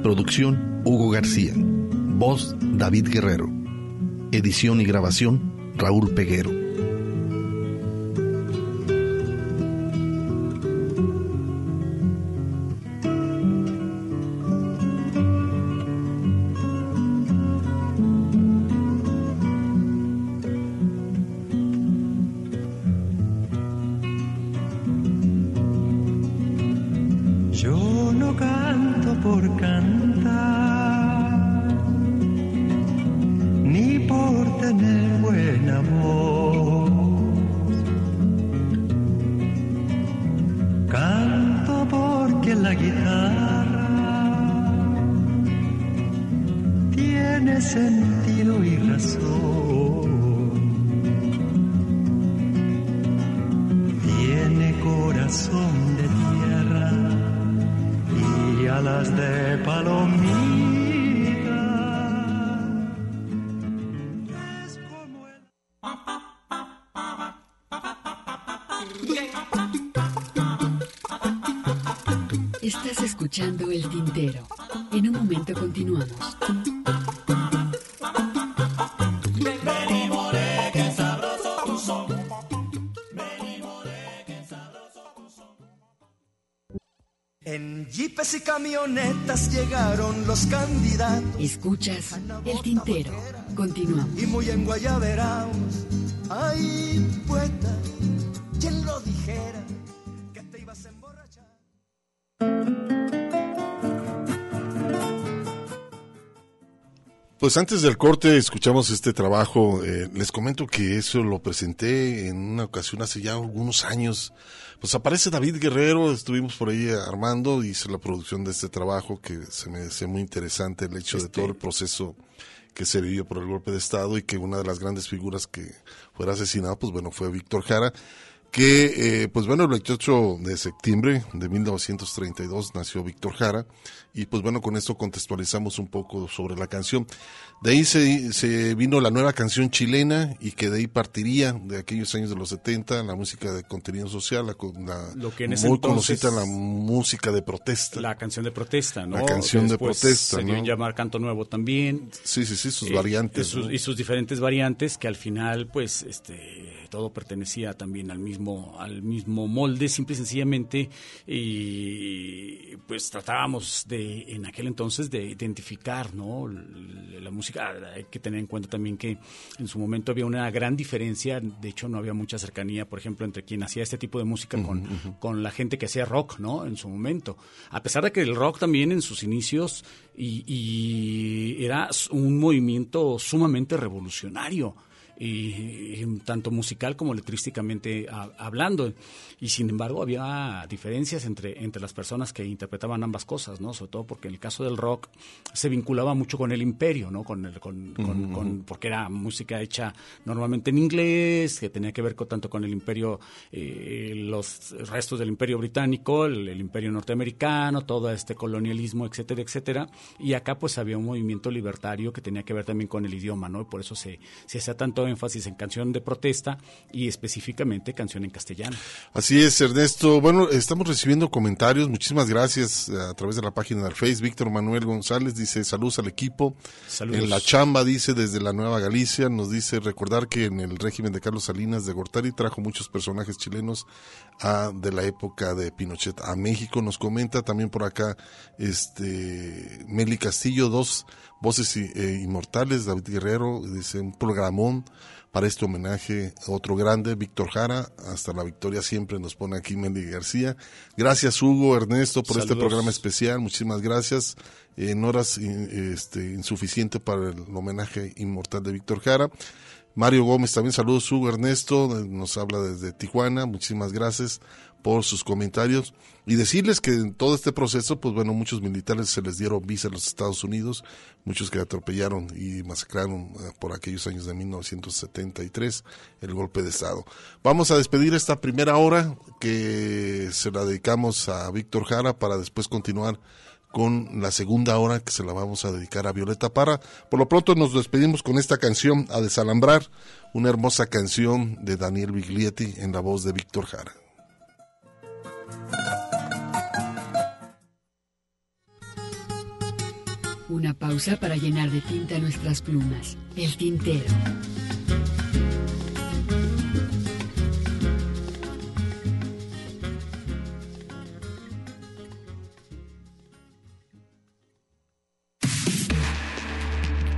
Speaker 10: Producción Hugo García. Voz David Guerrero. Edición y grabación Raúl Peguero.
Speaker 19: Llegaron los candidatos.
Speaker 6: Escuchas El Tintero. Continuamos.
Speaker 19: Y muy en Guayaberaos. Ay, poeta, ¿quién lo dijera? Que te ibas a emborrachar.
Speaker 1: Pues antes del corte escuchamos este trabajo. eh, les comento que eso lo presenté en una ocasión hace ya algunos años. Pues aparece David Guerrero, estuvimos por ahí armando, hice la producción de este trabajo que se me hace muy interesante el hecho de todo el proceso que se vivió por el golpe de Estado y que una de las grandes figuras que fuera asesinado, pues bueno, fue Víctor Jara, que eh, pues bueno, el 28 de septiembre de 1932 nació Víctor Jara y pues bueno, con esto contextualizamos un poco sobre la canción. De ahí se, se vino la nueva canción chilena y que de ahí partiría de aquellos años de los 70, la música de contenido social, la, con- la
Speaker 2: Lo que en ese
Speaker 1: muy
Speaker 2: entonces-
Speaker 1: conocida la música de protesta.
Speaker 2: La canción de protesta, ¿no?
Speaker 1: La canción de protesta,
Speaker 2: Se dio
Speaker 1: ¿no?
Speaker 2: en llamar Canto Nuevo también.
Speaker 1: Sí, sí, sí, sus
Speaker 2: Eh,
Speaker 1: variantes.
Speaker 2: Y sus,
Speaker 1: ¿no?
Speaker 2: y sus diferentes variantes que al final, pues, este, todo pertenecía también al mismo, al mismo molde, simple y sencillamente, y pues tratábamos de, en aquel entonces, de identificar, ¿no? La música, hay que tener en cuenta también que en su momento había una gran diferencia, de hecho no había mucha cercanía, por ejemplo, entre quien hacía este tipo de música con, con la gente que hacía rock, ¿no? En su momento. A pesar de que el rock también en sus inicios y, y era un movimiento sumamente revolucionario. Y, y tanto musical como letrísticamente ha- hablando y sin embargo había diferencias entre entre las personas que interpretaban ambas cosas no sobre todo porque en el caso del rock se vinculaba mucho con el imperio no con el con, con- con- porque era música hecha normalmente en inglés, que tenía que ver con, tanto con el imperio, eh, los restos del imperio británico, el, el imperio norteamericano, todo este colonialismo, etcétera, etcétera. Y acá pues había un movimiento libertario que tenía que ver también con el idioma, ¿no? Y por eso se, se hacía tanto énfasis en canción de protesta y específicamente canción en castellano.
Speaker 1: Así es, Ernesto. Bueno, estamos recibiendo comentarios. Muchísimas gracias eh, a través de la página del Face. Víctor Manuel González dice saludos al equipo.
Speaker 2: Saludos.
Speaker 1: En la chamba dice desde la Nueva Galicia. Nos dice recordar que en el régimen de Carlos Salinas de Gortari trajo muchos personajes chilenos a, de la época de Pinochet a México. Nos comenta también por acá este Meli Castillo, dos voces eh, inmortales. David Guerrero dice un programón para este homenaje a otro grande, Víctor Jara, hasta la victoria siempre nos pone aquí Meli García. Gracias Hugo, Ernesto, por este programa especial, muchísimas gracias. En horas in- este, insuficiente para el homenaje inmortal de Víctor Jara. Mario Gómez también, saludos Hugo, Ernesto, eh, nos habla desde Tijuana, muchísimas gracias por sus comentarios y decirles que en todo este proceso, pues bueno, muchos militares se les dieron visa a los Estados Unidos, muchos que atropellaron y masacraron eh, por aquellos años de 1973 el golpe de Estado. Vamos a despedir esta primera hora que se la dedicamos a Víctor Jara para después continuar con la segunda hora que se la vamos a dedicar a Violeta Parra. Por lo pronto nos despedimos con esta canción, A Desalambrar, una hermosa canción de Daniel Biglietti en la voz de Víctor Jara.
Speaker 6: Una pausa para llenar de tinta nuestras plumas. El tintero.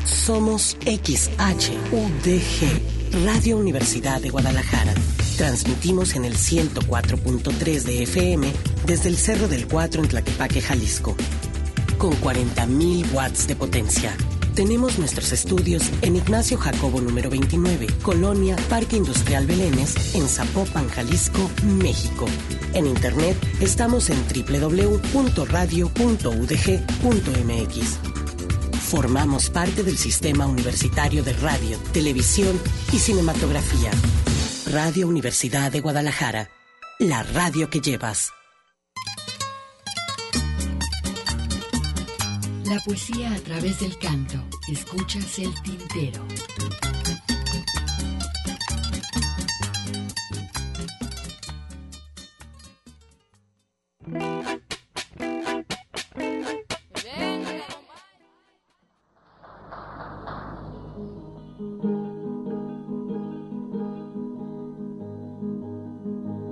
Speaker 20: Somos XHUDG, Radio Universidad de Guadalajara. Transmitimos en el 104.3 de FM desde el Cerro del Cuatro en Tlaquepaque, Jalisco. Con 40.000 watts de potencia. Tenemos nuestros estudios en Ignacio Jacobo número 29, Colonia Parque Industrial Belénes, en Zapopan, Jalisco, México. En internet estamos en www.radio.udg.mx. Formamos parte del Sistema Universitario de Radio, Televisión y Cinematografía. Radio Universidad de Guadalajara. La radio que llevas.
Speaker 6: La poesía a través del canto. Escuchas el tintero.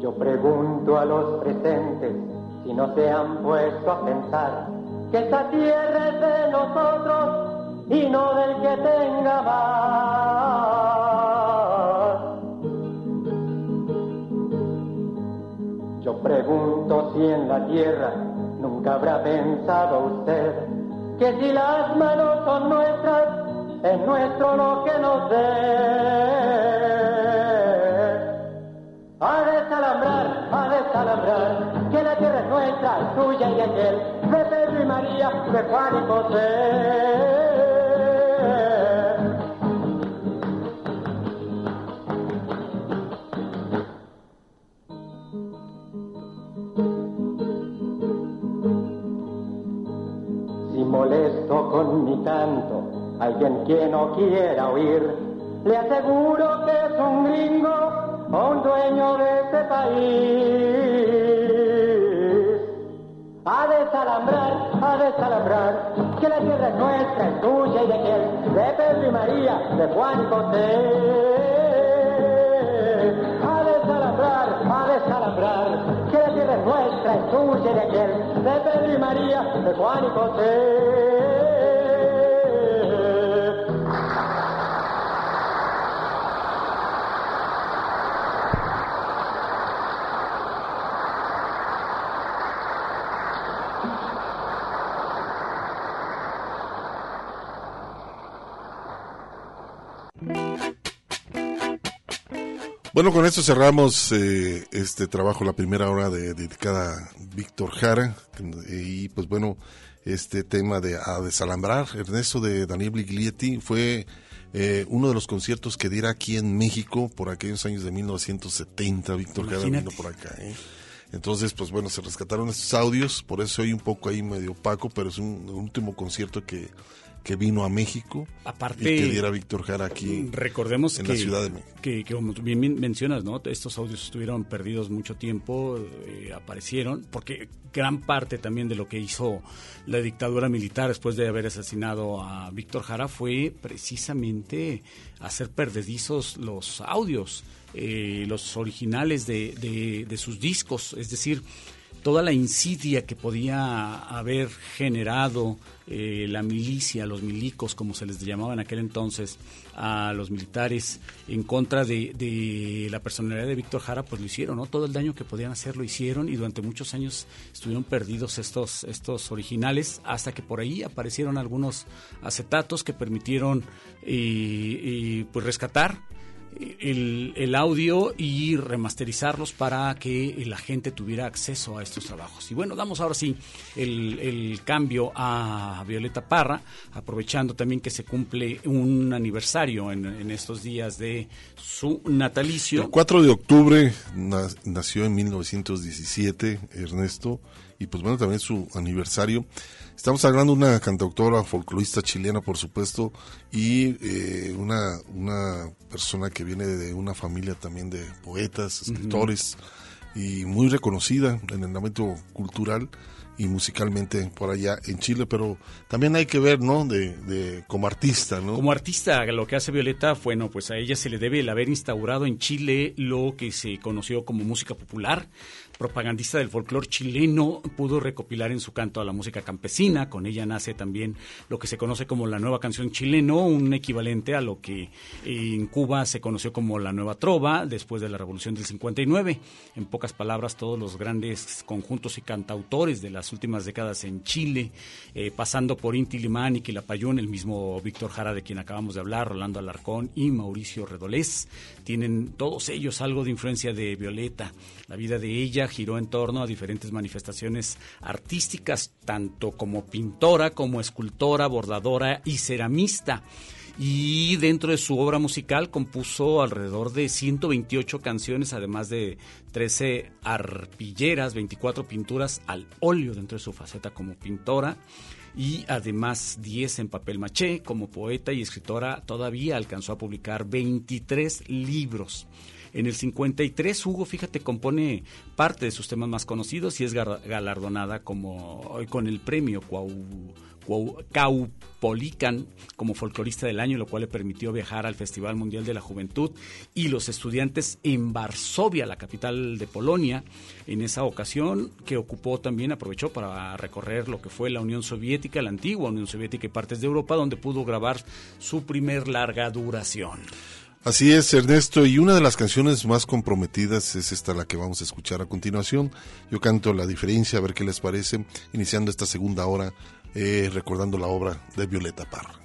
Speaker 21: Yo pregunto a los presentes si no se han puesto a pensar que esta tierra es de nosotros y no del que tenga más. Yo pregunto si en la tierra nunca habrá pensado usted que si las manos son nuestras, es nuestro lo que nos dé. A desalambrar, a desalambrar, que la tierra es nuestra, es tuya y de aquel, de Pedro y María, de Juan y José. Si molesto con mi canto, alguien que no quiera oír, le aseguro que es un gringo un dueño de este país. A desalambrar, a desalambrar, que la tierra es nuestra, es tuya y de aquel, de Pedro y María, de Juan y José. A desalambrar, a desalambrar, que la tierra es nuestra, es tuya y de aquel, de Pedro y María, de Juan y José.
Speaker 1: Bueno, con esto cerramos eh, este trabajo, la primera hora de, dedicada a Víctor Jara. Y pues bueno, este tema de A Desalambrar, Ernesto de Daniel Bliglietti, fue eh, uno de los conciertos que diera aquí en México por aquellos años de 1970. Víctor Jara vino por acá. ¿eh? Entonces, pues bueno, se rescataron estos audios, por eso hay un poco ahí medio opaco, pero es un, un último concierto que, que vino a México
Speaker 2: Aparte,
Speaker 1: y que diera Víctor Jara aquí
Speaker 2: recordemos
Speaker 1: en
Speaker 2: que,
Speaker 1: la Ciudad de México.
Speaker 2: Que, que como tú bien men- mencionas, ¿no? Estos audios estuvieron perdidos mucho tiempo, eh, aparecieron, porque gran parte también de lo que hizo la dictadura militar después de haber asesinado a Víctor Jara fue precisamente hacer perdedizos los audios, eh, los originales de, de- de sus discos, es decir, toda la insidia que podía haber generado eh, la milicia, los milicos, como se les llamaba en aquel entonces, a los militares en contra de, la personalidad de Víctor Jara, pues lo hicieron, ¿no? Todo el daño que podían hacer lo hicieron y durante muchos años estuvieron perdidos estos, estos originales hasta que por ahí aparecieron algunos acetatos que permitieron eh, eh, pues rescatar el, el audio y remasterizarlos para que la gente tuviera acceso a estos trabajos. Y bueno, damos ahora sí el, cambio a Violeta Parra, aprovechando también que se cumple un aniversario en, en estos días de su natalicio.
Speaker 1: El 4 de octubre na- nació en 1917 Ernesto y pues bueno también su aniversario. Estamos hablando de una cantautora folclorista chilena por supuesto y eh, una, una persona que viene de una familia también de poetas, escritores y muy reconocida en el ámbito cultural y musicalmente por allá en Chile, pero también hay que ver, ¿no? De, de como artista, ¿no?
Speaker 2: Como artista, lo que hace Violeta, bueno, pues a ella se le debe el haber instaurado en Chile lo que se conoció como música popular. Propagandista del folclore chileno, pudo recopilar en su canto a la música campesina. Con ella nace también lo que se conoce como la nueva canción chileno, un equivalente a lo que en Cuba se conoció como la nueva trova después de la revolución del 59. En pocas palabras, todos los grandes conjuntos y cantautores de las últimas décadas en Chile, eh, pasando por Inti Limán y Quilapayún, el mismo Víctor Jara de quien acabamos de hablar, Rolando Alarcón y Mauricio Redolés. Tienen todos ellos algo de influencia de Violeta. La vida de ella giró en torno a diferentes manifestaciones artísticas, tanto como pintora, como escultora, bordadora y ceramista y dentro de su obra musical compuso alrededor de 128 canciones, además de 13 arpilleras, 24 pinturas al óleo dentro de su faceta como pintora y además 10 en papel maché. Como poeta y escritora todavía alcanzó a publicar 23 libros. En el 53, Hugo, fíjate, compone parte de sus temas más conocidos y es galardonada como con el premio Cuau, Caupolican como folclorista del año, lo cual le permitió viajar al Festival Mundial de la Juventud y los estudiantes en Varsovia, la capital de Polonia, en esa ocasión que ocupó también, aprovechó para recorrer lo que fue la Unión Soviética, la antigua Unión Soviética y partes de Europa, donde pudo grabar su primer larga duración.
Speaker 1: Así es, Ernesto, y una de las canciones más comprometidas es esta la que vamos a escuchar a continuación. Yo canto La diferencia, a ver qué les parece, iniciando esta segunda hora, eh, recordando la obra de Violeta Parra.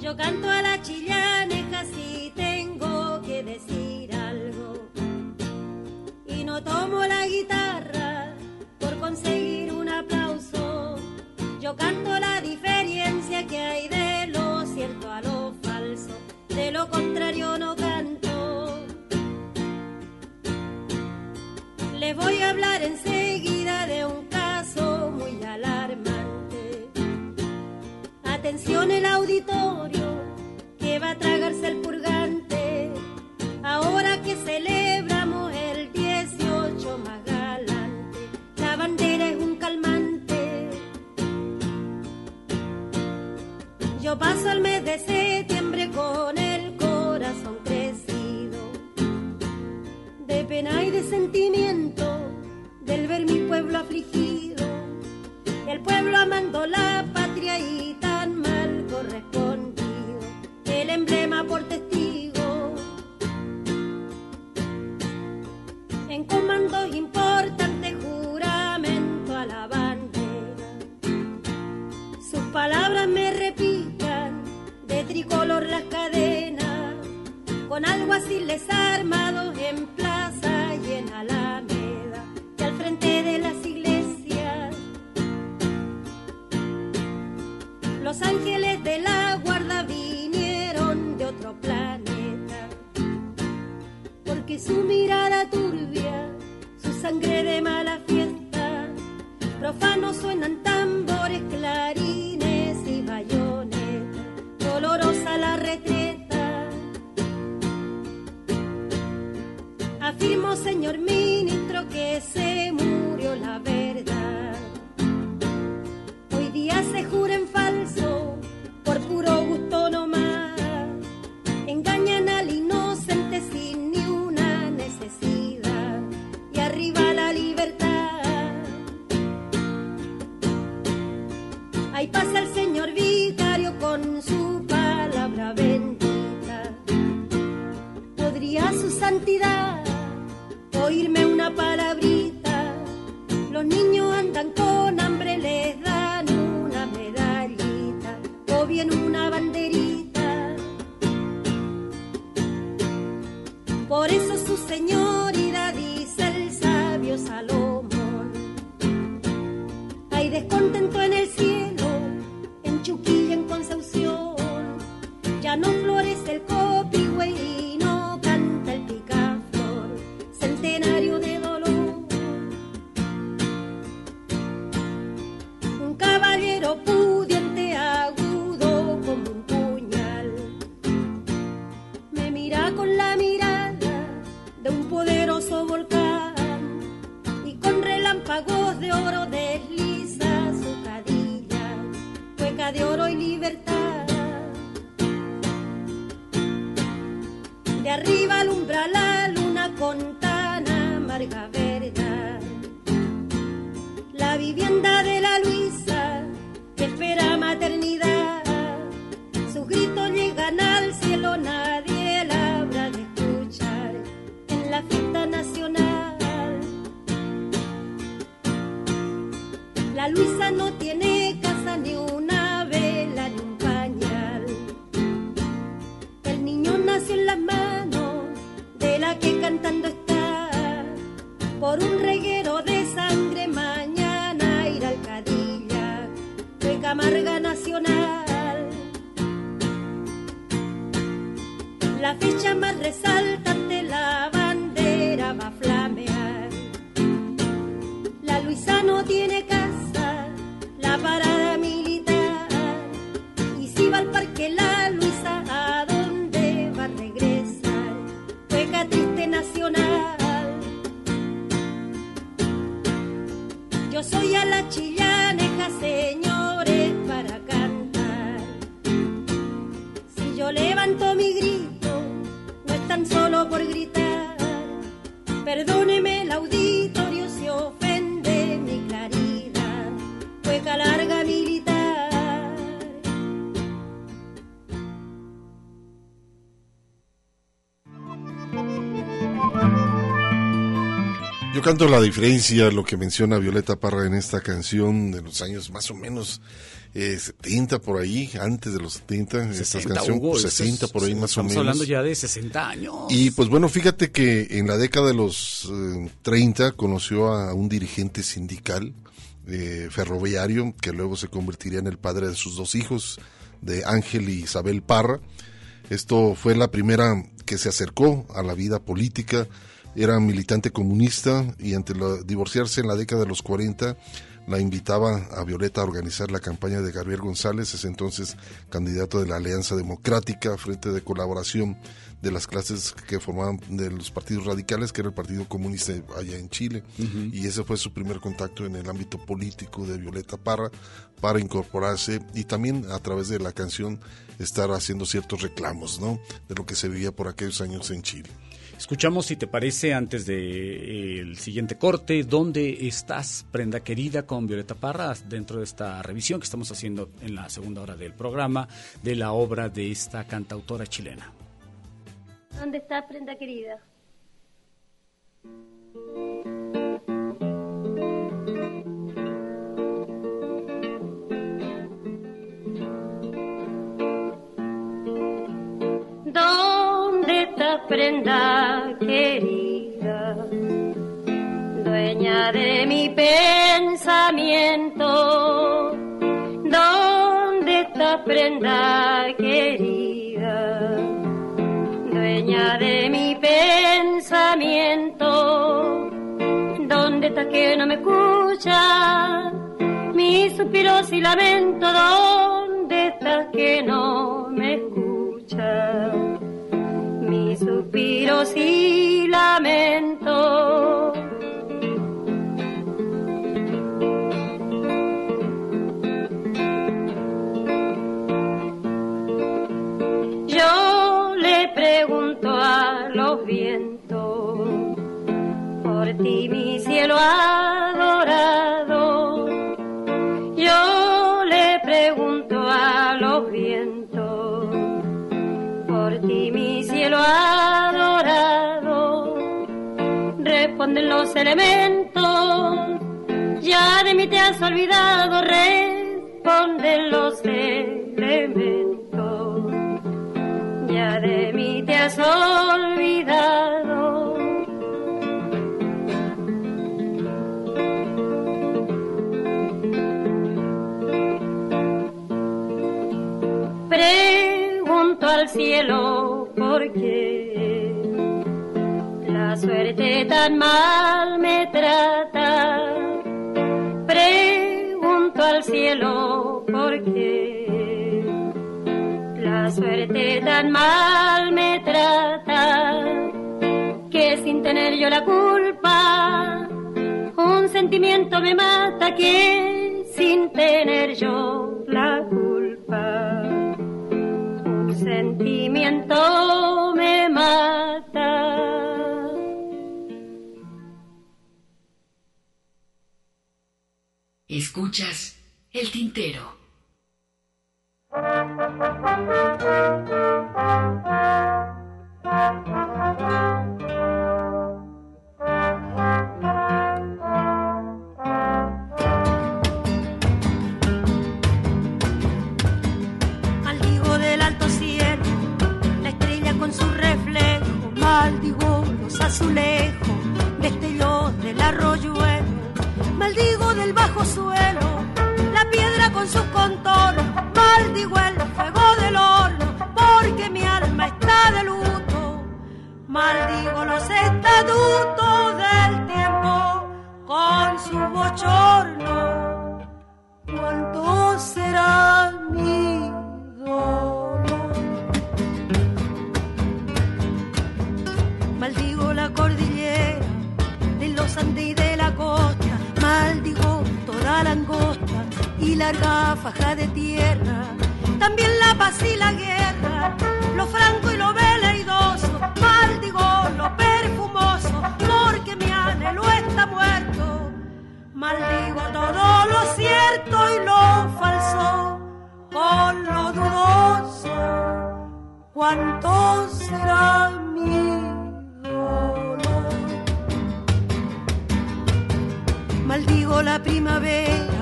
Speaker 22: Yo canto a la chillaneja si tengo que decir algo. Y no tomo la guitarra por conseguir un. Yo canto la diferencia que hay de lo cierto a lo falso. De lo contrario no canto. Les voy a hablar enseguida de un caso muy alarmante. Atención el auditorio que va a tragarse el purgante. Ahora que celebramos el 18 más Yo paso el mes de septiembre con el corazón crecido, de pena y de sentimiento, del ver mi pueblo afligido, el pueblo amando la patria y tan mal correspondido, el emblema por testigo. En comandos importantes, juramento a la bandera, sus palabras me repican de tricolor las cadenas, con algo así les armados en plaza y en alameda, y al frente de las iglesias. Los ángeles de la guarda vinieron de otro planeta, porque su mirada turbia, su sangre de mala fiesta, profanos suenan tambores, clarines y bayonetas, dolorosa la retreta. Afirmo, señor ministro, que se murió la verdad. Hoy día se jura en falso, por puro gusto nomás. Engañan al inocente sin ni una necesidad. Y arriba la libertad. Ahí pasa el señor vicario con su palabra bendita. ¿Podría su santidad oírme una palabrita? Yo
Speaker 1: canto la diferencia, lo que menciona Violeta Parra en esta canción de los años más o menos eh, 70 por ahí, antes de los 70, esta
Speaker 2: 60,
Speaker 1: canción,
Speaker 2: Hugo,
Speaker 1: pues,
Speaker 2: esto
Speaker 1: 60
Speaker 2: es-
Speaker 1: por ahí más o
Speaker 2: Estamos
Speaker 1: menos.
Speaker 2: hablando ya de 60 años.
Speaker 1: Y pues bueno, fíjate que en la década de los eh, 30 conoció a un dirigente sindical eh, ferroviario que luego se convertiría en el padre de sus dos hijos, de Ángel y Isabel Parra. Esto fue la primera que se acercó a la vida política. Era militante comunista y ante la, divorciarse en la década de los 40 la invitaba a Violeta a organizar la campaña de Gabriel González, ese entonces candidato de la Alianza Democrática, frente de colaboración de las clases que formaban de los partidos radicales, que era el Partido Comunista allá en Chile. Y ese fue su primer contacto en el ámbito político de Violeta Parra para incorporarse y también a través de la canción estar haciendo ciertos reclamos, ¿no? De lo que se vivía por aquellos años en Chile.
Speaker 2: Escuchamos, si te parece, antes del de, eh, siguiente corte, ¿dónde estás, prenda querida, con Violeta Parra, dentro de esta revisión que estamos haciendo en la segunda hora del programa de la obra de esta cantautora chilena?
Speaker 22: ¿Dónde está prenda querida? ¿Dónde está prenda querida? Dueña de mi pensamiento. ¿Dónde está prenda querida? De mi pensamiento. ¿Dónde está que no me escucha? Mis suspiros y lamento. ¿Dónde está que no me escucha? Mis suspiros y lamento. Cielo adorado. Yo le pregunto a los vientos, por ti mi cielo adorado. Responden los elementos, ya de mí te has olvidado, responden los elementos ya de mí te has olvidado. Cielo por qué la suerte tan mal me trata. Pregunto al cielo por qué la suerte tan mal me trata. Que sin tener yo la culpa un sentimiento me mata. Que sin tener yo la culpa sentimiento me mata
Speaker 6: Escuchas el tintero.
Speaker 22: Los azulejos, destellos del arroyuelo. Maldigo del bajo suelo, la piedra con sus contornos. Maldigo el fuego del horno, porque mi alma está de luto. Maldigo los estatutos del tiempo con su bochorno. ¿Cuánto será mi dolor? Maldigo larga faja de tierra. También la paz y la guerra, lo franco y lo veleidoso. Maldigo lo perfumoso, porque mi anhelo está muerto. Maldigo todo lo cierto y lo falso con lo dudoso. ¿Cuánto será mi dolor? Maldigo la primavera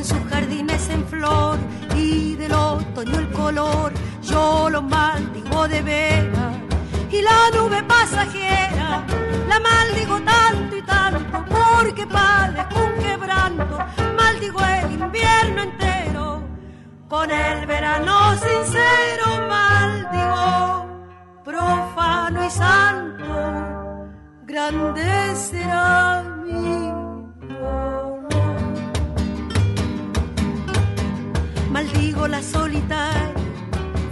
Speaker 22: con sus jardines en flor y del otoño el color. Yo lo maldigo de veras y la nube pasajera la maldigo tanto y tanto porque padezco un quebranto. Maldigo el invierno entero con el verano sincero. Maldigo profano y santo. Grande será mi La solitaria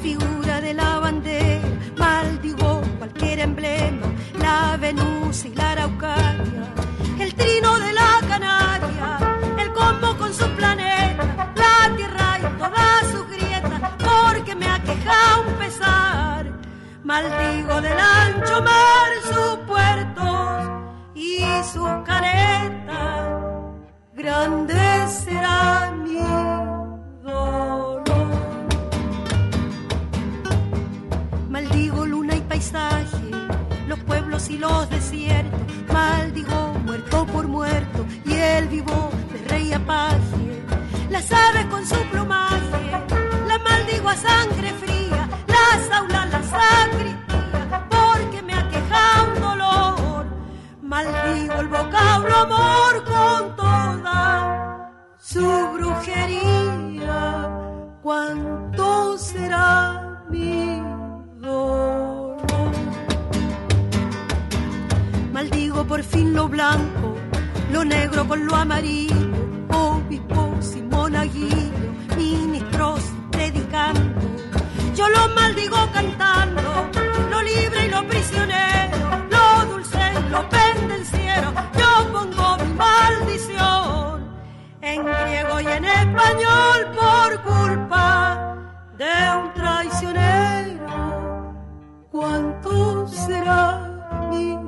Speaker 22: figura de la bandera. Maldigo cualquier emblema, la Venus y la Araucaria, el trino de la Canaria, el combo con su planeta, la tierra y todas sus grietas, porque me aqueja un pesar. Maldigo del ancho mar sus puertos y sus caretas, grande será mi dolor. Paisaje, los pueblos y los desiertos. Maldigo muerto por muerto y el vivo de rey apaje. Las aves con su plumaje, la maldigo a sangre fría. Las aulas, la sacristía, porque me aqueja un dolor. Maldigo el vocablo amor con toda su brujería. ¿Cuánto será mi dolor? Maldigo por fin lo blanco, lo negro con lo amarillo, obispos y monaguillos, ministros predicando. Yo lo maldigo cantando, lo libre y lo prisionero, lo dulce y lo pendenciero. Yo pongo mi maldición en griego y en español por culpa de un traicionero. ¿Cuánto será mi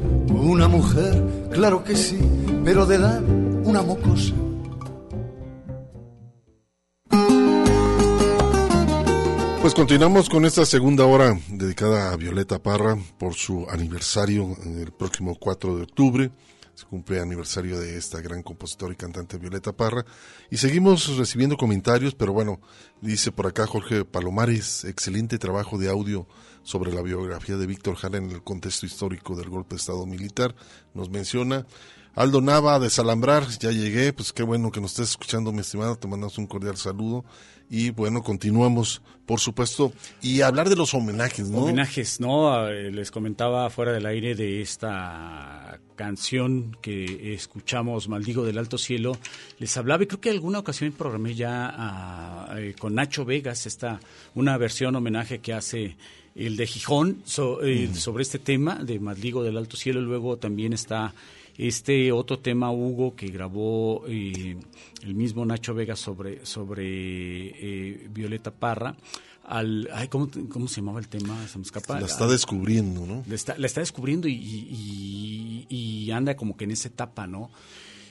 Speaker 7: Una mujer, claro que sí, pero de edad una mocosa.
Speaker 1: Pues continuamos con esta segunda hora dedicada a Violeta Parra por su aniversario el próximo 4 de octubre. Se cumple aniversario de esta gran compositora y cantante Violeta Parra. Y seguimos recibiendo comentarios, pero bueno, dice por acá Jorge Palomares, excelente trabajo de audio sobre la biografía de Víctor Jara en el contexto histórico del golpe de Estado militar. Nos menciona Aldo Nava de Salambrar, ya llegué, pues qué bueno que nos estés escuchando, mi estimado, te mandamos un cordial saludo. Y bueno, continuamos, por supuesto, y hablar de los homenajes, ¿no?
Speaker 2: Homenajes, ¿no? Eh, Les comentaba fuera del aire de esta canción que escuchamos, Maldigo del Alto Cielo. Les hablaba y creo que alguna ocasión programé ya a- eh, con Nacho Vegas esta una versión homenaje que hace el de Gijón so- eh, sobre este tema de Maldigo del Alto Cielo. Luego también está este otro tema, Hugo, que grabó eh, el mismo Nacho Vega sobre, sobre eh, Violeta Parra. al... Ay, ¿cómo, ¿Cómo se llamaba el tema? Se me escapa.
Speaker 1: La está descubriendo, ¿no?
Speaker 2: la está, la está descubriendo y- y anda como que en esa etapa, ¿no?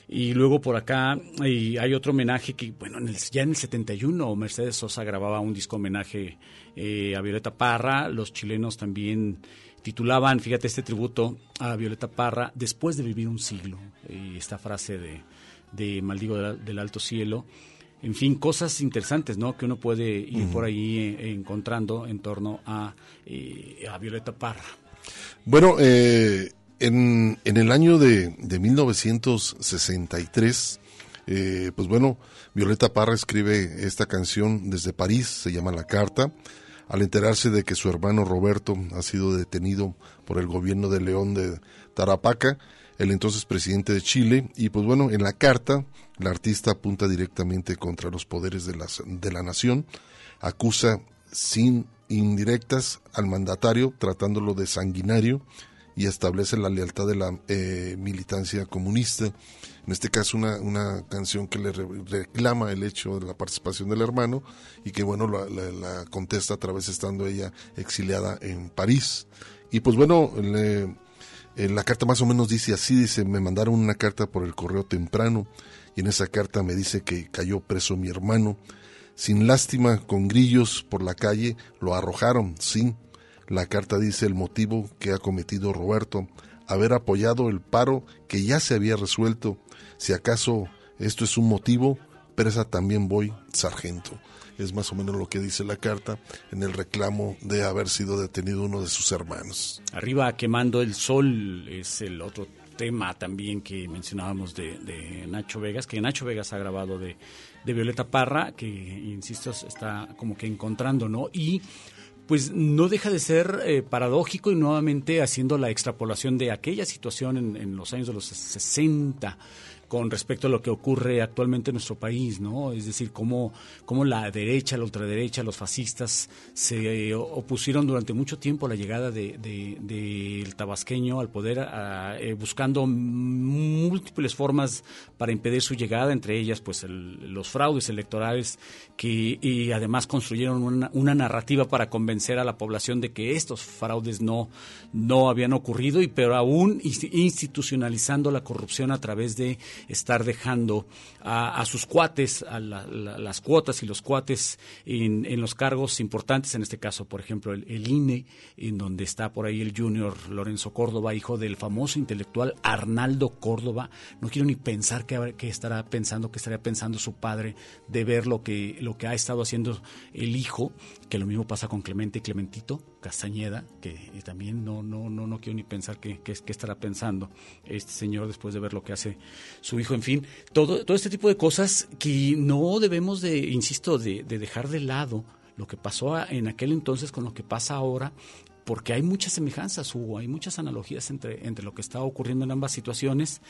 Speaker 2: Y luego por acá y hay otro homenaje que, bueno, en el- ya en el 71 Mercedes Sosa grababa un disco homenaje eh, a Violeta Parra. Los chilenos también titulaban, fíjate, este tributo a Violeta Parra, después de vivir un siglo. Y esta frase de, de Maldigo del, del Alto Cielo. En fin, cosas interesantes, ¿no? Que uno puede ir por ahí eh, encontrando en torno a, eh, a Violeta Parra.
Speaker 1: Bueno, eh, en, en el año de, de 1963, eh, pues bueno, Violeta Parra escribe esta canción desde París, se llama La Carta, al enterarse de que su hermano Roberto ha sido detenido por el gobierno de León de Tarapaca, el entonces presidente de Chile, y pues bueno, en la carta la artista apunta directamente contra los poderes de, las, de la nación, acusa sin indirectas al mandatario, tratándolo de sanguinario, y establece la lealtad de la eh, militancia comunista. En este caso, una, una canción que le re- reclama el hecho de la participación del hermano y que, bueno, la, contesta a través estando ella exiliada en París. Y pues bueno, le- eh, la carta más o menos dice así, dice, me mandaron una carta por el correo temprano y en esa carta me dice que cayó preso mi hermano. Sin lástima, con grillos por la calle, lo arrojaron, sí. La carta dice el motivo que ha cometido Roberto, haber apoyado el paro que ya se había resuelto. Si acaso esto es un motivo, presa también voy, sargento. Es más o menos lo que dice la carta en el reclamo de haber sido detenido uno de sus hermanos.
Speaker 2: Arriba quemando el sol es el otro tema también que mencionábamos de, Nacho Vegas, que Nacho Vegas ha grabado de, de Violeta Parra, que insisto está como que encontrando, ¿no? Y pues no deja de ser eh, paradójico y nuevamente haciendo la extrapolación de aquella situación en, en los años de los 60 con respecto a lo que ocurre actualmente en nuestro país, ¿no? Es decir, cómo, cómo la derecha, la ultraderecha, los fascistas se opusieron durante mucho tiempo a la llegada de, de- del tabasqueño al poder, a- eh, buscando múltiples formas para impedir su llegada, entre ellas, pues, el- los fraudes electorales que y además construyeron una, una narrativa para convencer a la población de que estos fraudes no, no habían ocurrido y pero aún insti- institucionalizando la corrupción a través de estar dejando a, sus cuates, a la- la- las cuotas y los cuates en, los cargos importantes, en este caso, por ejemplo, el, INE, en donde está por ahí el junior Lorenzo Córdoba, hijo del famoso intelectual Arnaldo Córdoba. No quiero ni pensar habrá- qué estará pensando, qué estaría pensando su padre de ver lo que, lo que ha estado haciendo el hijo, que lo mismo pasa con Clemente y Clementito Castañeda, que eh, también no, no, no, no quiero ni pensar qué, estará pensando este señor después de ver lo que hace su hijo, en fin, todo, todo este tipo de cosas que no debemos de, insisto, de, de dejar de lado lo que pasó en aquel entonces con lo que pasa ahora, porque hay muchas semejanzas, Hugo, hay muchas analogías entre, entre lo que está ocurriendo en ambas situaciones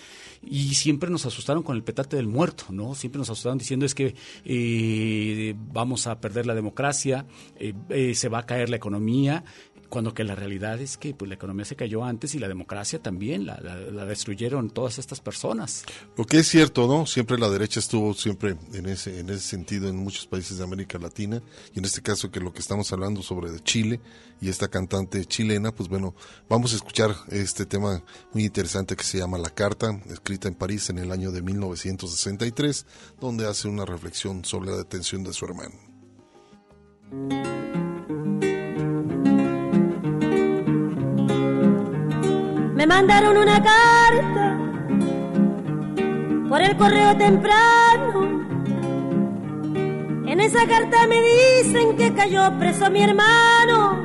Speaker 2: y siempre nos asustaron con el petate del muerto, ¿no? Siempre nos asustaron diciendo es que eh, vamos a perder la democracia, eh, eh, se va a caer la economía, cuando que la realidad es que pues, la economía se cayó antes y la democracia también, la, la- destruyeron todas estas personas.
Speaker 1: Lo que es cierto, ¿no? Siempre la derecha estuvo siempre en ese, en ese sentido en muchos países de América Latina y en este caso que lo que estamos hablando sobre Chile y esta cantante chilena, pues bueno, vamos a escuchar este tema muy interesante que se llama La Carta, escrita en París en el año de 1963, donde hace una reflexión sobre la detención de su hermano.
Speaker 22: Me mandaron una carta por el correo temprano. En esa carta me dicen que cayó preso mi hermano.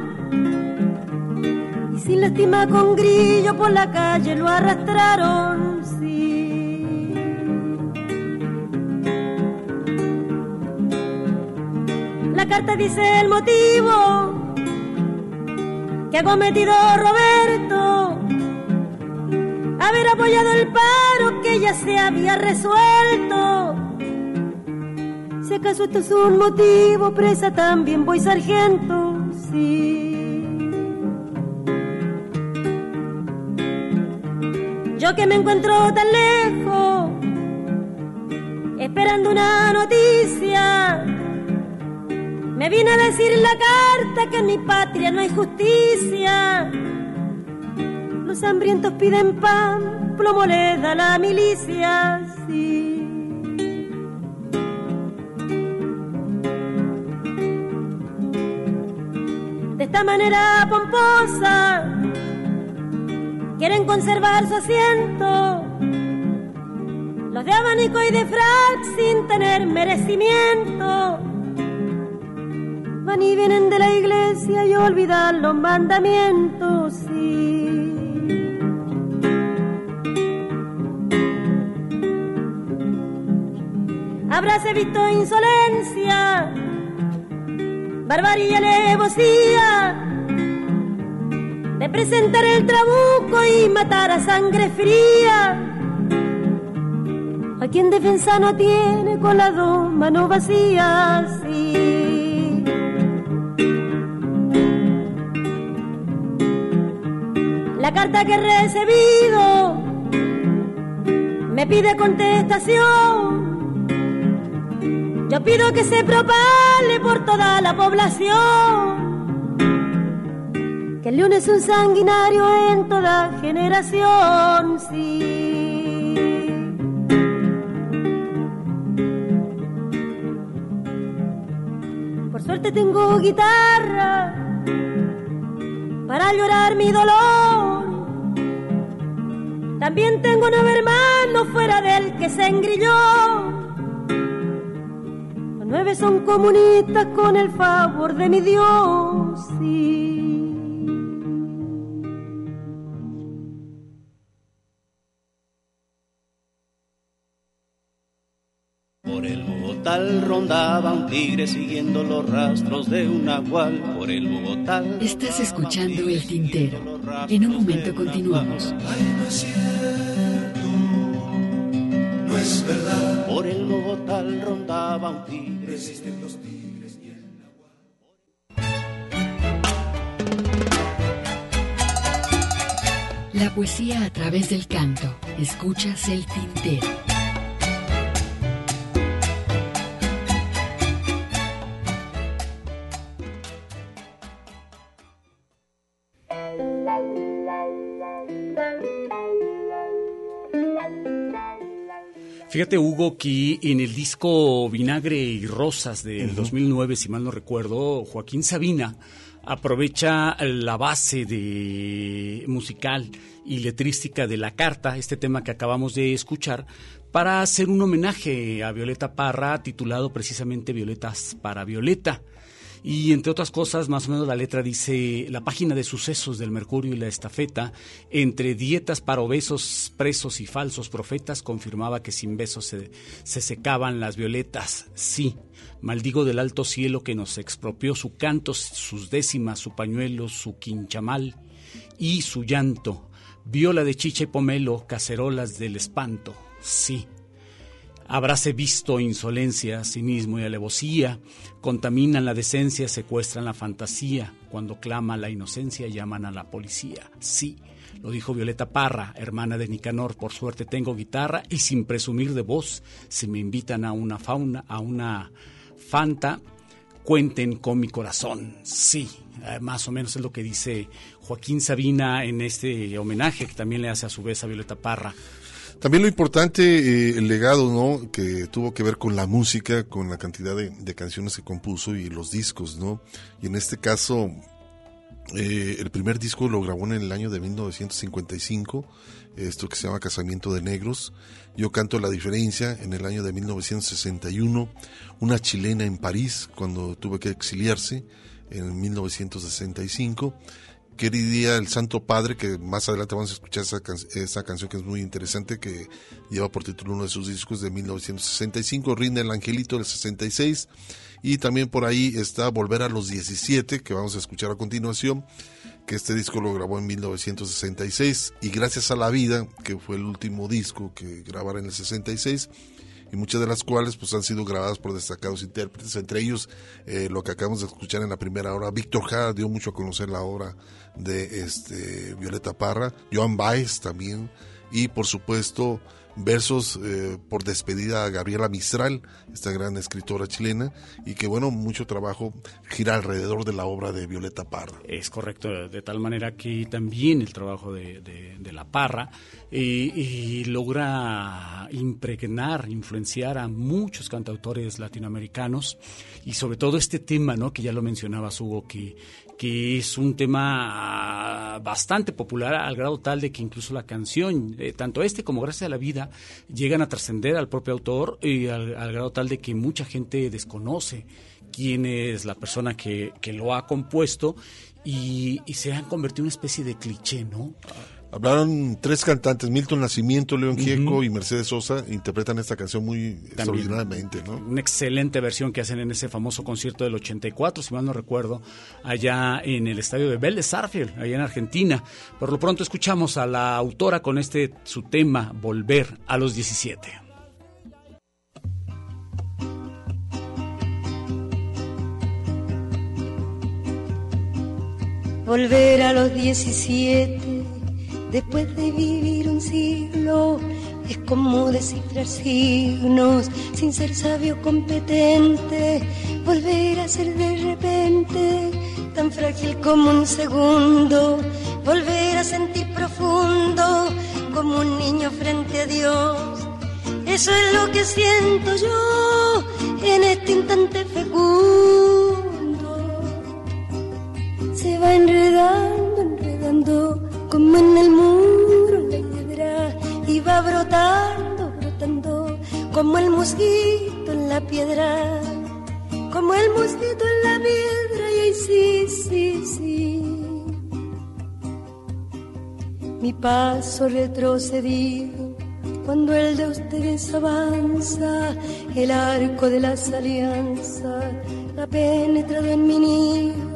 Speaker 22: Y sin lástima con grillo por la calle lo arrastraron, sí. La carta dice el motivo que ha cometido Roberto haber apoyado el paro que ya se había resuelto. Si acaso esto es un motivo, presa también voy sargento, sí. Yo que me encuentro tan lejos, esperando una noticia, Me viene a decir en la carta que en mi patria no hay justicia. Los hambrientos piden pan, plomo le da la milicia, sí. De esta manera pomposa quieren conservar su asiento. Los de abanico y de frac sin tener merecimiento. Van y vienen de la iglesia y olvidan los mandamientos, sí. Habráse visto insolencia, barbarie alevosía de presentar el trabuco y matar a sangre fría. A quien defensa no tiene con las dos manos vacías. La carta que he recibido me pide contestación. Yo pido que se propale por toda la población. Que el león es un sanguinario en toda generación, sí. Por suerte tengo guitarra para llorar mi dolor. También tengo nueve hermanos fuera del que se engrilló. Los nueve son comunistas con el favor de mi Dios. Sí.
Speaker 23: Por el Bogotá rondaba un tigre siguiendo los rastros de un nahual. Por el Bogotá.
Speaker 6: Estás escuchando El Tintero. En un momento continuamos.
Speaker 23: no es cierto, no es verdad. Por el Bogotá rondaba un tigre. Resisten los tigres y el
Speaker 6: La poesía a través del canto. Escuchas El Tintero.
Speaker 2: Fíjate, Hugo, que en el disco Vinagre y Rosas del 2009, si mal no recuerdo, Joaquín Sabina aprovecha la base de musical y letrística de la carta, este tema que acabamos de escuchar, para hacer un homenaje a Violeta Parra, titulado precisamente Violetas para Violeta. Y entre otras cosas, más o menos la letra dice, la página de sucesos del Mercurio y la estafeta, entre dietas para obesos, presos y falsos profetas, confirmaba que sin besos se, se secaban las violetas. Sí, maldigo del alto cielo que nos expropió su canto, sus décimas, su pañuelo, su quinchamal y su llanto. Viola de chicha y pomelo, cacerolas del espanto. Sí, Habráse visto insolencia, cinismo y alevosía, contaminan la decencia, secuestran la fantasía, cuando clama la inocencia llaman a la policía. Sí, lo dijo Violeta Parra, hermana de Nicanor, por suerte tengo guitarra y sin presumir de voz, si me invitan a una fauna, a una fanta, cuenten con mi corazón. Sí, eh, más o menos es lo que dice Joaquín Sabina en este homenaje que también le hace a su vez a Violeta Parra.
Speaker 1: También lo importante, eh, el legado, ¿no? Que tuvo que ver con la música, con la cantidad de, canciones que compuso y los discos, ¿no? Y en este caso, eh, el primer disco lo grabó en el año de 1955, esto que se llama Casamiento de Negros. Yo canto La Diferencia en el año de 1961, una chilena en París cuando tuve que exiliarse en 1965 quería el Santo Padre, que más adelante vamos a escuchar esa, esa, canción que es muy interesante, que lleva por título uno de sus discos de 1965, Rinde el Angelito del 66, y también por ahí está Volver a los 17, que vamos a escuchar a continuación, que este disco lo grabó en 1966, y Gracias a la Vida, que fue el último disco que grabara en el 66, y muchas de las cuales pues han sido grabadas por destacados intérpretes, entre ellos eh, lo que acabamos de escuchar en la primera hora, Víctor Jara dio mucho a conocer la obra de este Violeta Parra, Joan Baez también, y por supuesto versos eh, por despedida a Gabriela Mistral, esta gran escritora chilena, y que bueno, mucho trabajo gira alrededor de la obra de Violeta Parra.
Speaker 2: Es correcto, de tal manera que también el trabajo de, de- la Parra y logra impregnar, influenciar a muchos cantautores latinoamericanos y sobre todo este tema, ¿no? que ya lo mencionabas Hugo, que, que es un tema bastante popular al grado tal de que incluso la canción, eh, tanto este como Gracias a la Vida, llegan a trascender al propio autor y al, al grado tal de que mucha gente desconoce quién es la persona que, que lo ha compuesto y, y se han convertido en una especie de cliché, ¿no?
Speaker 1: Hablaron tres cantantes, Milton Nacimiento, León Gieco y Mercedes Sosa, interpretan esta canción muy extraordinariamente, ¿no?
Speaker 2: Una excelente versión que hacen en ese famoso concierto del 84, si mal no recuerdo, allá en el estadio de Vélez Sarsfield, allá en Argentina. Por lo pronto escuchamos a la autora con este su tema, Volver a los 17.
Speaker 24: Volver a los 17 después de vivir un siglo es como descifrar signos sin ser sabio competente. Volver a ser de repente tan frágil como un segundo. Volver a sentir profundo como un niño frente a Dios. Eso es lo que siento yo en este instante fecundo se va enredando, enredando, como en el muro la hiedra, y va brotando, brotando, como el mosquito en la piedra, como el mosquito en la piedra, y ahí sí, sí, sí. Mi paso retrocedido, cuando el de ustedes avanza, el arco de las alianzas ha penetrado en mi nido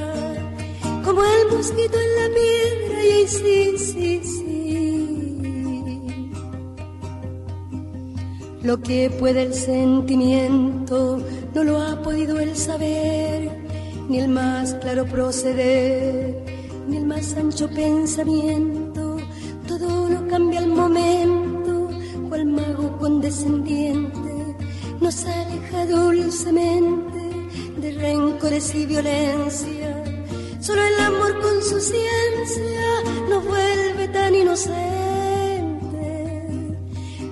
Speaker 24: como el mosquito en la piedra y sí, sí, sí. Lo que puede el sentimiento no lo ha podido el saber, ni el más claro proceder, ni el más ancho pensamiento. Todo lo cambia al momento, cual mago condescendiente nos aleja dulcemente de rencores y violencia. Solo el amor con su ciencia nos vuelve tan inocentes.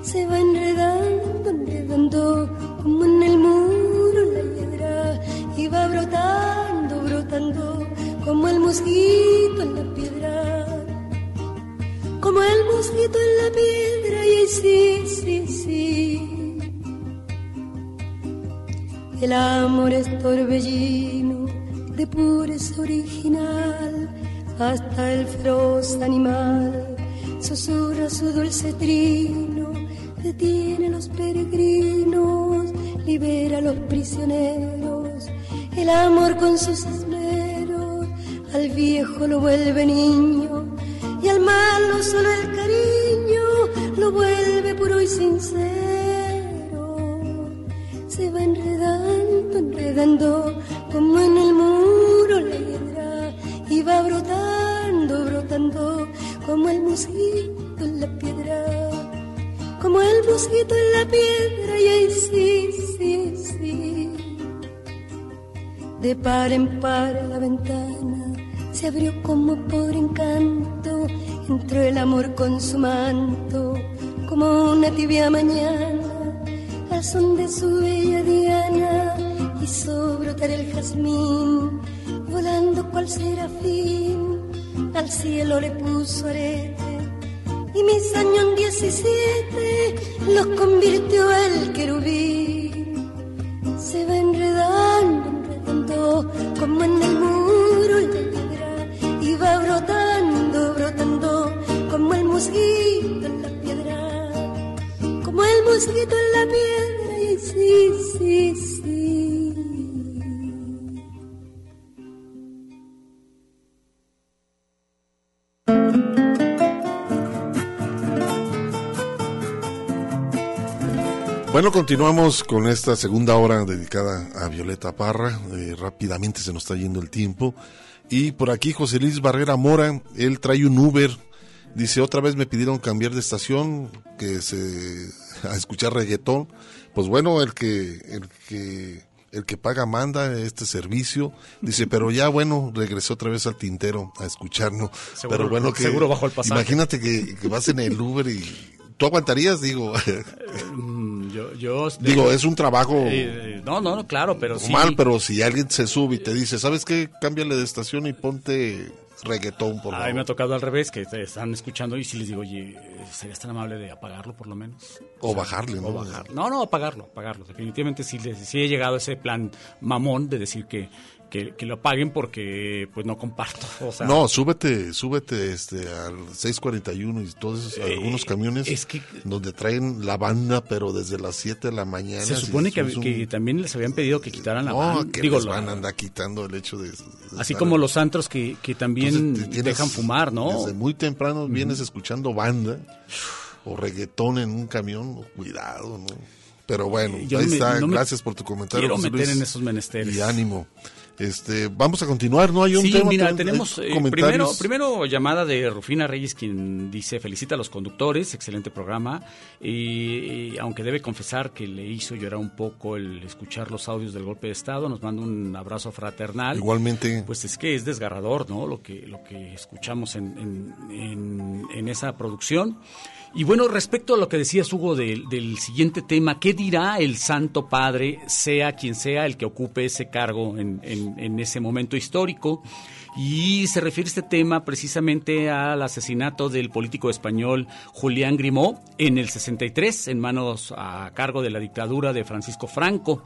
Speaker 24: Se va enredando, enredando como en el muro la hiedra y va brotando, brotando como el mosquito en la piedra. Como el mosquito en la piedra y sí, sí, sí. El amor es torbellino pureza original hasta el feroz animal. Susurra su dulce trino detiene los peregrinos libera a los prisioneros. El amor con sus esmeros al viejo lo vuelve niño y al malo solo el cariño lo vuelve puro y sincero De par en par la ventana se abrió como por encanto, entró el amor con su manto, como una tibia mañana al son de su bella diana hizo brotar el jazmín, volando cual serafín, al cielo le puso arete, y mis años en diecisiete los convirtió el querubín.
Speaker 1: Bueno, continuamos con esta segunda hora dedicada a Violeta Parra. Eh, rápidamente se nos está yendo el tiempo. Y por aquí José Luis Barrera Mora, él trae un Uber. Dice, otra vez me pidieron cambiar de estación, que se a escuchar reggaetón. Pues bueno, el que, el que, el que paga manda este servicio. Dice, pero ya bueno, regresó otra vez al tintero a escucharnos.
Speaker 2: Seguro-
Speaker 1: pero bueno, que,
Speaker 2: seguro bajó el pasaje.
Speaker 1: Imagínate que, que vas en el Uber y tú aguantarías, digo.
Speaker 2: Mm, Yo, yo,
Speaker 1: Digo, es un trabajo
Speaker 2: Eh, no, no, no, claro, pero sí.
Speaker 1: mal, pero si alguien se sube y te dice, ¿sabes qué? Cámbiale de estación y ponte reggaetón, por
Speaker 2: A mí
Speaker 1: favor.
Speaker 2: me ha tocado al revés, que te están escuchando y si les digo, oye, ¿serías tan amable de apagarlo por lo menos?
Speaker 1: O bajarle,
Speaker 2: O
Speaker 1: ¿no?
Speaker 2: bajar. No, no, apagarlo, apagarlo. Definitivamente sí, les- sí he llegado a ese plan mamón de decir que, que, que lo apaguen porque pues no comparto. O sea,
Speaker 1: no, súbete, súbete este al 641 y todos esos,
Speaker 2: Eh,
Speaker 1: algunos camiones donde traen la banda, pero desde las 7 de la mañana.
Speaker 2: se supone que,
Speaker 1: es un-
Speaker 2: que también les habían pedido que quitaran la
Speaker 1: No,
Speaker 2: van-
Speaker 1: que
Speaker 2: digo,
Speaker 1: les van a andar quitando el hecho de... de
Speaker 2: así
Speaker 1: estar-
Speaker 2: como los antros que, que también
Speaker 1: Entonces, te tienes-
Speaker 2: dejan fumar, ¿no?
Speaker 1: Desde muy temprano vienes escuchando banda o reggaetón en un camión, cuidado, ¿no? Pero bueno,
Speaker 2: Yo
Speaker 1: ahí
Speaker 2: me-
Speaker 1: está.
Speaker 2: no
Speaker 1: Gracias por tu comentario.
Speaker 2: quiero
Speaker 1: José
Speaker 2: meter
Speaker 1: Luis.
Speaker 2: en esos menesteres.
Speaker 1: Y ánimo. Este, vamos a continuar, ¿no? Hay un
Speaker 2: sí,
Speaker 1: tema.
Speaker 2: mira, tenemos eh, primero, primero llamada de Rufina Reyes quien dice felicita a los conductores, excelente programa y, y aunque debe confesar que le hizo llorar un poco el escuchar los audios del golpe de estado, nos manda un abrazo fraternal.
Speaker 1: Igualmente.
Speaker 2: Pues es que es desgarrador, ¿no? Lo que lo que escuchamos en, en, en- en esa producción. Y bueno, respecto a lo que decías, Hugo, del, del siguiente tema, ¿qué dirá el Santo Padre, sea quien sea el que ocupe ese cargo en, en- ese momento histórico? Y se refiere este tema precisamente al asesinato del político español Julián Grimaud en el 63, en manos a cargo de la dictadura de Francisco Franco.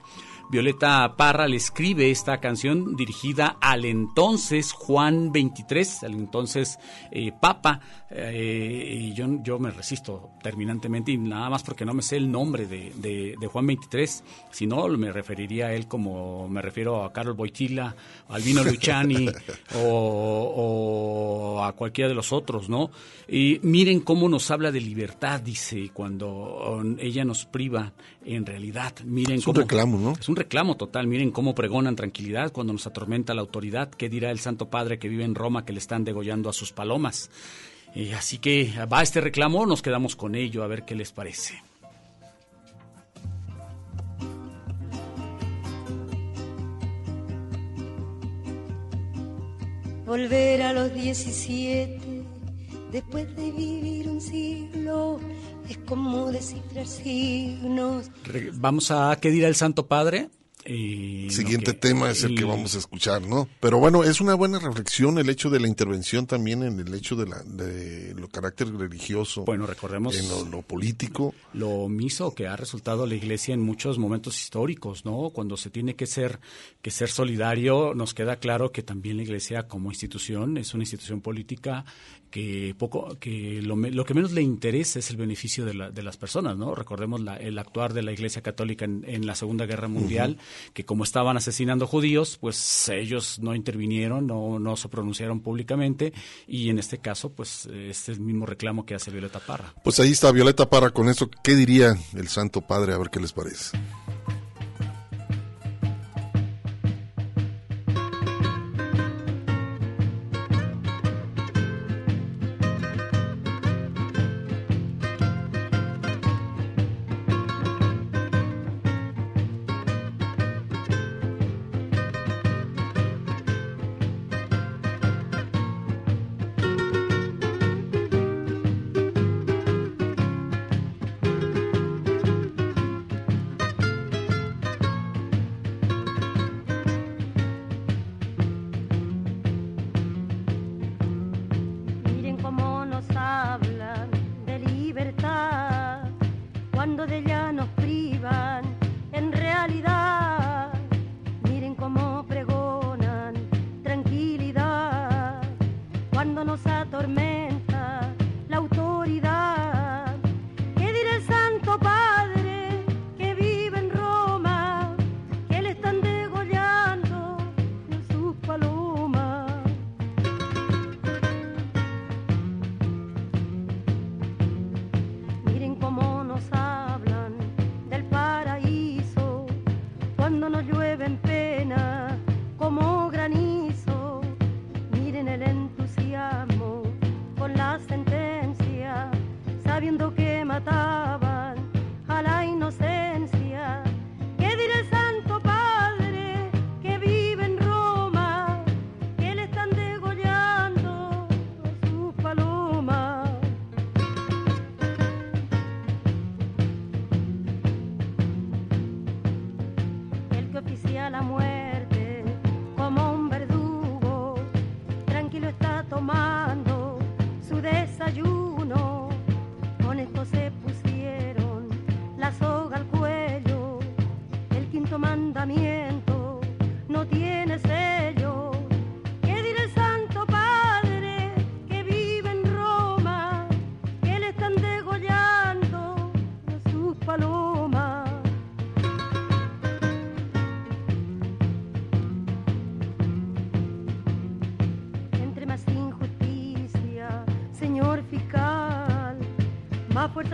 Speaker 2: Violeta Parra le escribe esta canción dirigida al entonces Juan XXIII, al entonces eh, Papa, eh, y yo, yo me resisto terminantemente, y nada más porque no me sé el nombre de, de- de Juan XXIII, si no me referiría a él como me refiero a Carlos Boitila, a Albino Luciani o, o a cualquiera de los otros, ¿no? Y miren cómo nos habla de libertad, dice, cuando um, ella nos priva en realidad. Miren
Speaker 1: Es un
Speaker 2: cómo,
Speaker 1: reclamo, ¿no?
Speaker 2: Es un reclamo total. Miren cómo pregonan tranquilidad cuando nos atormenta la autoridad. ¿Qué dirá el Santo Padre que vive en Roma que le están degollando a sus palomas? Y así que va este reclamo, nos quedamos con ello, a ver qué les parece.
Speaker 22: Volver a los 17 después de vivir un siglo es como descifrar signos.
Speaker 2: Re- Vamos a qué dirá el Santo Padre. Y
Speaker 1: Siguiente
Speaker 2: que-
Speaker 1: tema es el que vamos a escuchar, ¿no? Pero bueno, es una buena reflexión el hecho de la intervención también en el hecho de la de lo carácter religioso.
Speaker 2: Bueno, recordemos
Speaker 1: en lo, lo político.
Speaker 2: lo omiso que ha resultado la Iglesia en muchos momentos históricos, ¿no? Cuando se tiene que ser que ser solidario, nos queda claro que también la Iglesia como institución es una institución política que poco que lo, me- lo que menos le interesa es el beneficio de, la- de las personas, ¿no? Recordemos la- el actuar de la Iglesia Católica en, en la Segunda Guerra Mundial, que como estaban asesinando judíos, pues ellos no intervinieron, no, no se pronunciaron públicamente y en este caso, pues este es el mismo reclamo que hace Violeta Parra.
Speaker 1: Pues ahí está Violeta Parra con eso. ¿Qué diría el Santo Padre? A ver qué les parece.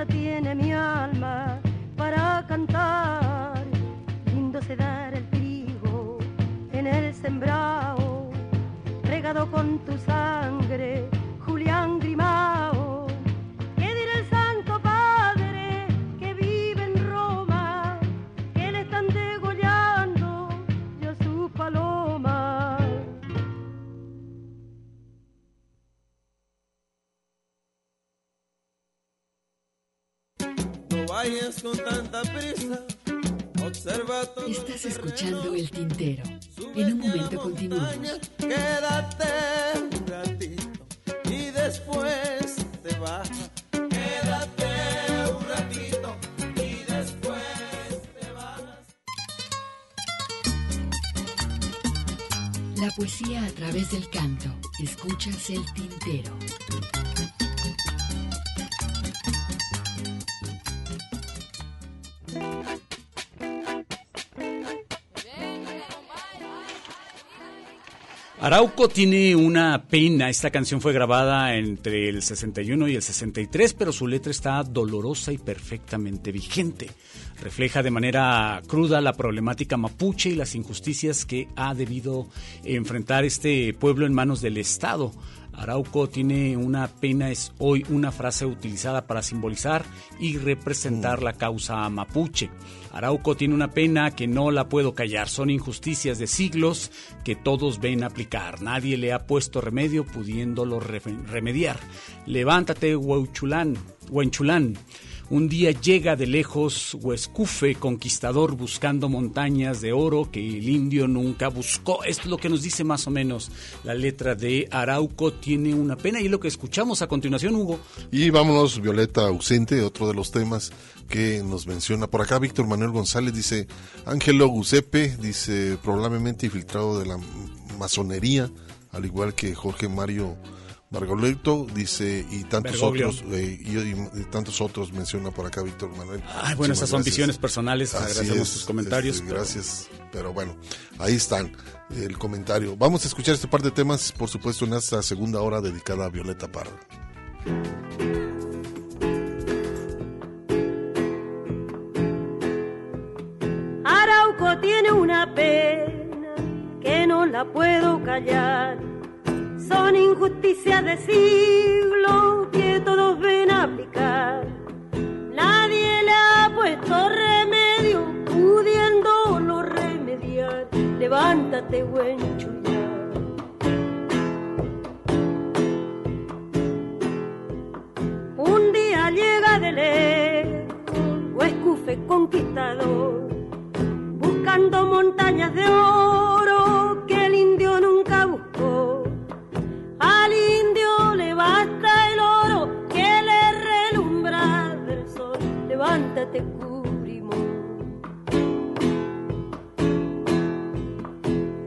Speaker 22: Tiene mi alma
Speaker 2: Arauco tiene una pena. Esta canción fue grabada entre el 61 y el 63, pero su letra está dolorosa y perfectamente vigente. Refleja de manera cruda la problemática mapuche y las injusticias que ha debido enfrentar este pueblo en manos del Estado. Arauco tiene una pena, es hoy una frase utilizada para simbolizar y representar la causa mapuche. Arauco tiene una pena que no la puedo callar. Son injusticias de siglos que todos ven aplicar. Nadie le ha puesto remedio pudiéndolo re- remediar. Levántate, Huenchulán. Huenchulán. Un día llega de lejos Huescufe, conquistador, buscando montañas de oro que el indio nunca buscó. Esto es lo que nos dice más o menos la letra de Arauco. Tiene una pena y lo que escuchamos a continuación, Hugo.
Speaker 1: Y vámonos, Violeta ausente, otro de los temas que nos menciona por acá Víctor Manuel González, dice Ángelo Gusepe, dice probablemente infiltrado de la masonería, al igual que Jorge Mario Margoleto, dice, y tantos
Speaker 2: Bergoglio.
Speaker 1: otros, eh, y, y- y tantos otros menciona por acá Víctor Manuel.
Speaker 2: Ay, bueno, esas son visiones
Speaker 1: gracias.
Speaker 2: personales.
Speaker 1: Así
Speaker 2: Agradecemos
Speaker 1: es,
Speaker 2: tus comentarios.
Speaker 1: este,
Speaker 2: pero-
Speaker 1: gracias, pero bueno, ahí están el comentario. Vamos a escuchar este par de temas, por supuesto, en esta segunda hora dedicada a Violeta Parra.
Speaker 22: Arauco tiene una pena que no la puedo callar. Son injusticias de siglo que todos ven aplicar. Nadie le ha puesto remedio, pudiéndolo remediar. Levántate, buen chullar. Un día llega de lejos, Huescufe conquistador buscando montañas de oro Levántate, cubrimón.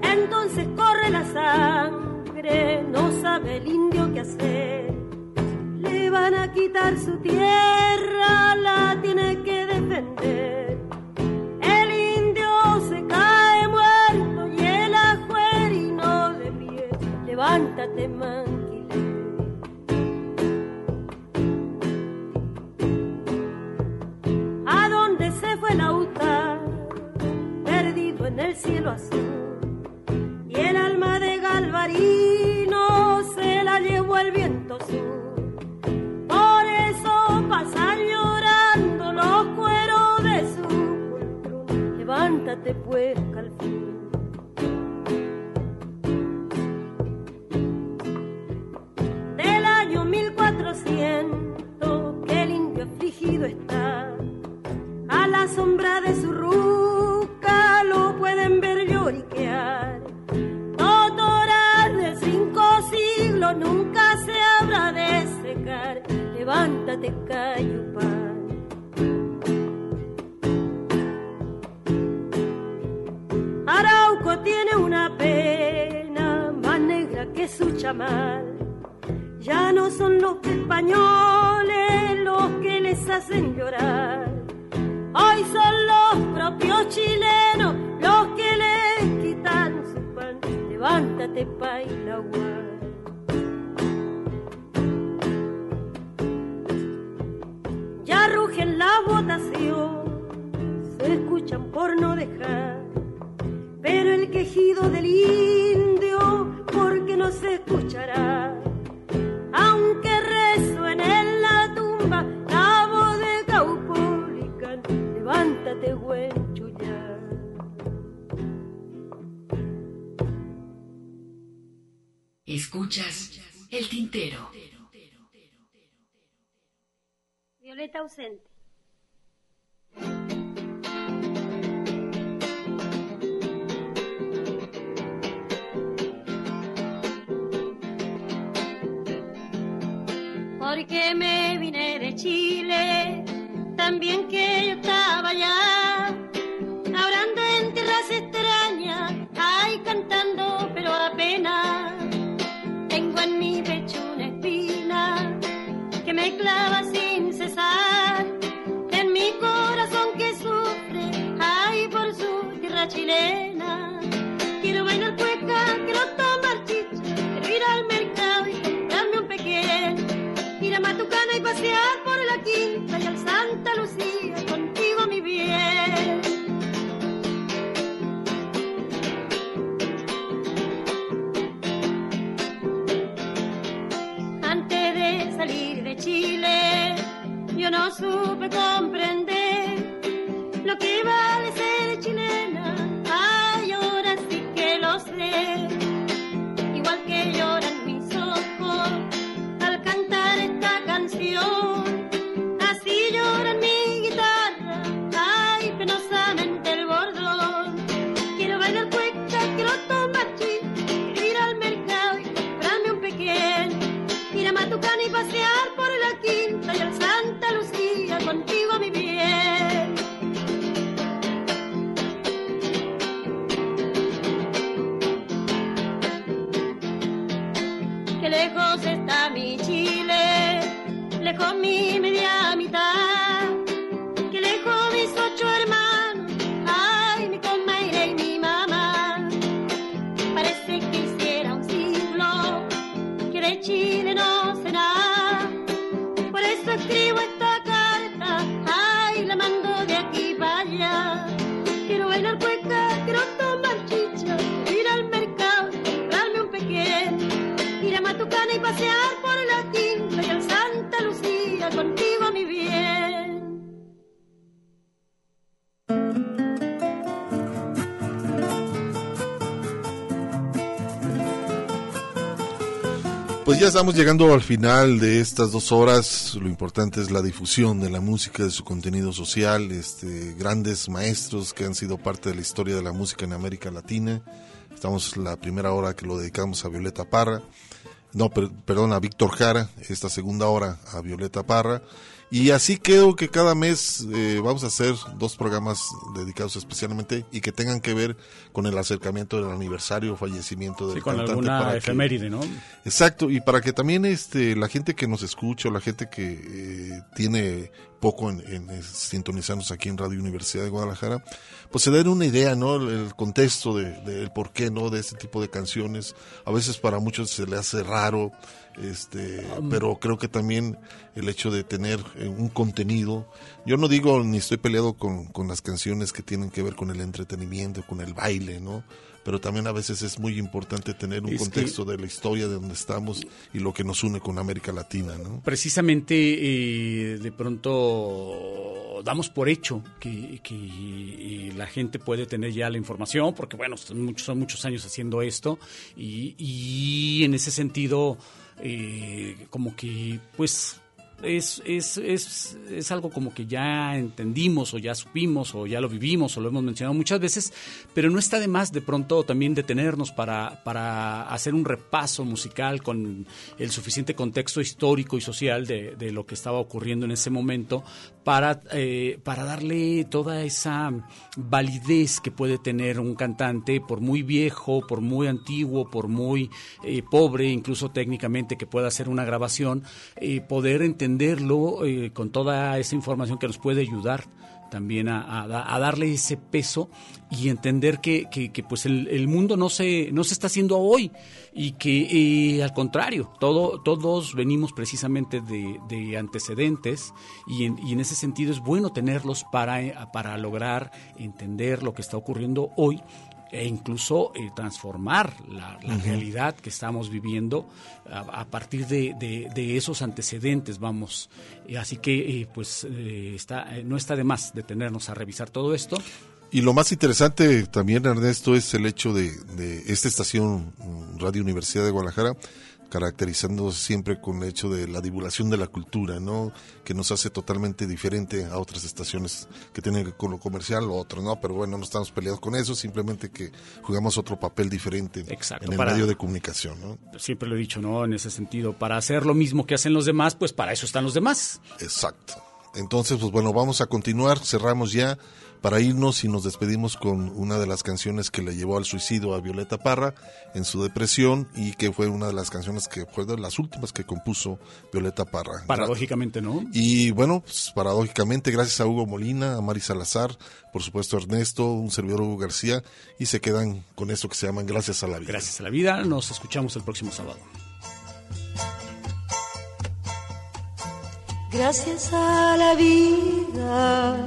Speaker 22: Entonces corre la sangre, no sabe el indio qué hacer. Le van a quitar su tierra, la tiene que defender. Perdido en el cielo azul. Y el alma de Galvarino se la llevó el viento sur. Por eso pasan llorando los cueros de su poltrón. Levántate pues, Calfín. Del año 1400 que el indio afligido está. A la sombra de su lo pueden ver lloriquear. Doctoral de cinco siglos nunca se habrá de secar. Levántate, Cayupar. Arauco tiene una pena más negra que su chamal. Ya no son los españoles los que les hacen llorar Hoy son los propios chilenos los que les quitan su pan. Levántate, Pailagua. Ya rugen la votación, se escuchan por no dejar. Pero el quejido del indio, porque no se escuchará. Aunque resuene en
Speaker 6: Escuchas el tintero.
Speaker 22: Violeta ausente. Porque me vine de Chile, también que yo estaba allá, Quiero bailar cueca, quiero tomar chicha, quiero ir al mercado y comprarme un pequeño, ir a Matucana y pasear por la quinta y al Santa Lucía, contigo mi bien. Antes de salir de Chile, yo no supe comprender
Speaker 1: estamos llegando al final de estas dos horas. Lo importante es la difusión de la música, de su contenido social, este, grandes maestros que han sido parte de la historia de la música en América Latina. Estamos la primera hora que lo dedicamos a Violeta Parra. No, per- perdón, a Víctor Jara, esta segunda hora a Violeta Parra. Y así creo que cada mes eh, vamos a hacer dos programas dedicados especialmente y que tengan que ver con el acercamiento del aniversario o fallecimiento del
Speaker 2: Sí, con
Speaker 1: cantante.
Speaker 2: alguna
Speaker 1: para que-
Speaker 2: efeméride, ¿no?
Speaker 1: Exacto, y para que también este la gente que nos escucha, o la gente que eh, tiene poco en, en, eh, sintonizarnos aquí en Radio Universidad de Guadalajara, pues se den una idea, ¿no? El, el contexto de, del por qué, ¿no? De este tipo de canciones. A veces para muchos se le hace raro, este,
Speaker 2: Um.
Speaker 1: pero creo que también el hecho de tener eh, un contenido, yo no digo ni estoy peleado con, con las canciones que tienen que ver con el entretenimiento, con el baile, ¿no? Pero también a veces es muy importante tener un
Speaker 2: que-
Speaker 1: contexto de la historia de donde estamos y lo que nos une con América Latina, ¿no?
Speaker 2: Precisamente eh, de pronto damos por hecho que, que, eh, la gente puede tener ya la información, porque bueno, son muchos, son muchos años haciendo esto y, y en ese sentido eh, como que pues es, es, es, es algo como que ya entendimos o ya supimos o ya lo vivimos o lo hemos mencionado muchas veces, pero no está de más de pronto también detenernos para, para hacer un repaso musical con el suficiente contexto histórico y social de, de lo que estaba ocurriendo en ese momento para, eh, para darle toda esa validez que puede tener un cantante, por muy viejo, por muy antiguo, por muy eh, pobre, incluso técnicamente que pueda hacer una grabación, eh, poder entenderlo eh, con toda esa información que nos puede ayudar también a, darle ese peso y entender que, pues el, mundo no se, no se está haciendo hoy y que eh, al contrario, todo, todos venimos precisamente de, de antecedentes y en, y en ese sentido es bueno tenerlos para, eh, para lograr entender lo que está ocurriendo hoy e incluso eh, transformar la, realidad que estamos viviendo a, a partir de, de- de esos antecedentes, vamos. Eh, así que, eh, pues, está, no está de más detenernos a revisar todo esto.
Speaker 1: Y lo más interesante también, Ernesto, es el hecho de, de esta estación mm, Radio Universidad de Guadalajara, caracterizándose siempre con el hecho de la divulgación de la cultura, ¿no? Que nos hace totalmente diferente a otras estaciones que tienen que ver con lo comercial o otro, ¿no? Pero bueno, no estamos peleados con eso, simplemente que jugamos otro papel diferente en el
Speaker 2: para-
Speaker 1: medio de comunicación, ¿no?
Speaker 2: Siempre lo he dicho, ¿no? En ese sentido, para hacer lo mismo que hacen los demás, pues para eso están los demás.
Speaker 1: Exacto. Entonces, pues bueno, vamos a continuar, cerramos ya para irnos y nos despedimos con una de las canciones que le llevó al suicidio a Violeta Parra en su depresión y que fue una de las canciones que fue de las últimas que compuso Violeta Parra.
Speaker 2: Paradójicamente, ¿no?
Speaker 1: Y bueno, pues, paradójicamente, gracias a Hugo Molina, a Mari Salazar, por supuesto a Ernesto, un servidor Hugo García, y se quedan con esto que se llaman Gracias a la Vida.
Speaker 2: Gracias a la vida. Nos escuchamos el próximo sábado.
Speaker 24: Gracias a la vida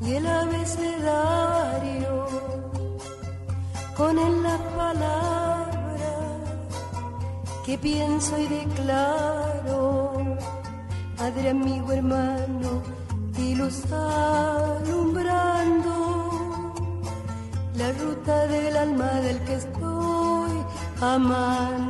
Speaker 24: y el abecedario con él las palabras que pienso y declaro, padre, amigo, hermano y luz alumbrando la ruta del alma del que estoy amando.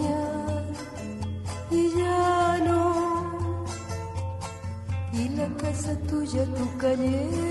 Speaker 24: casa tuya,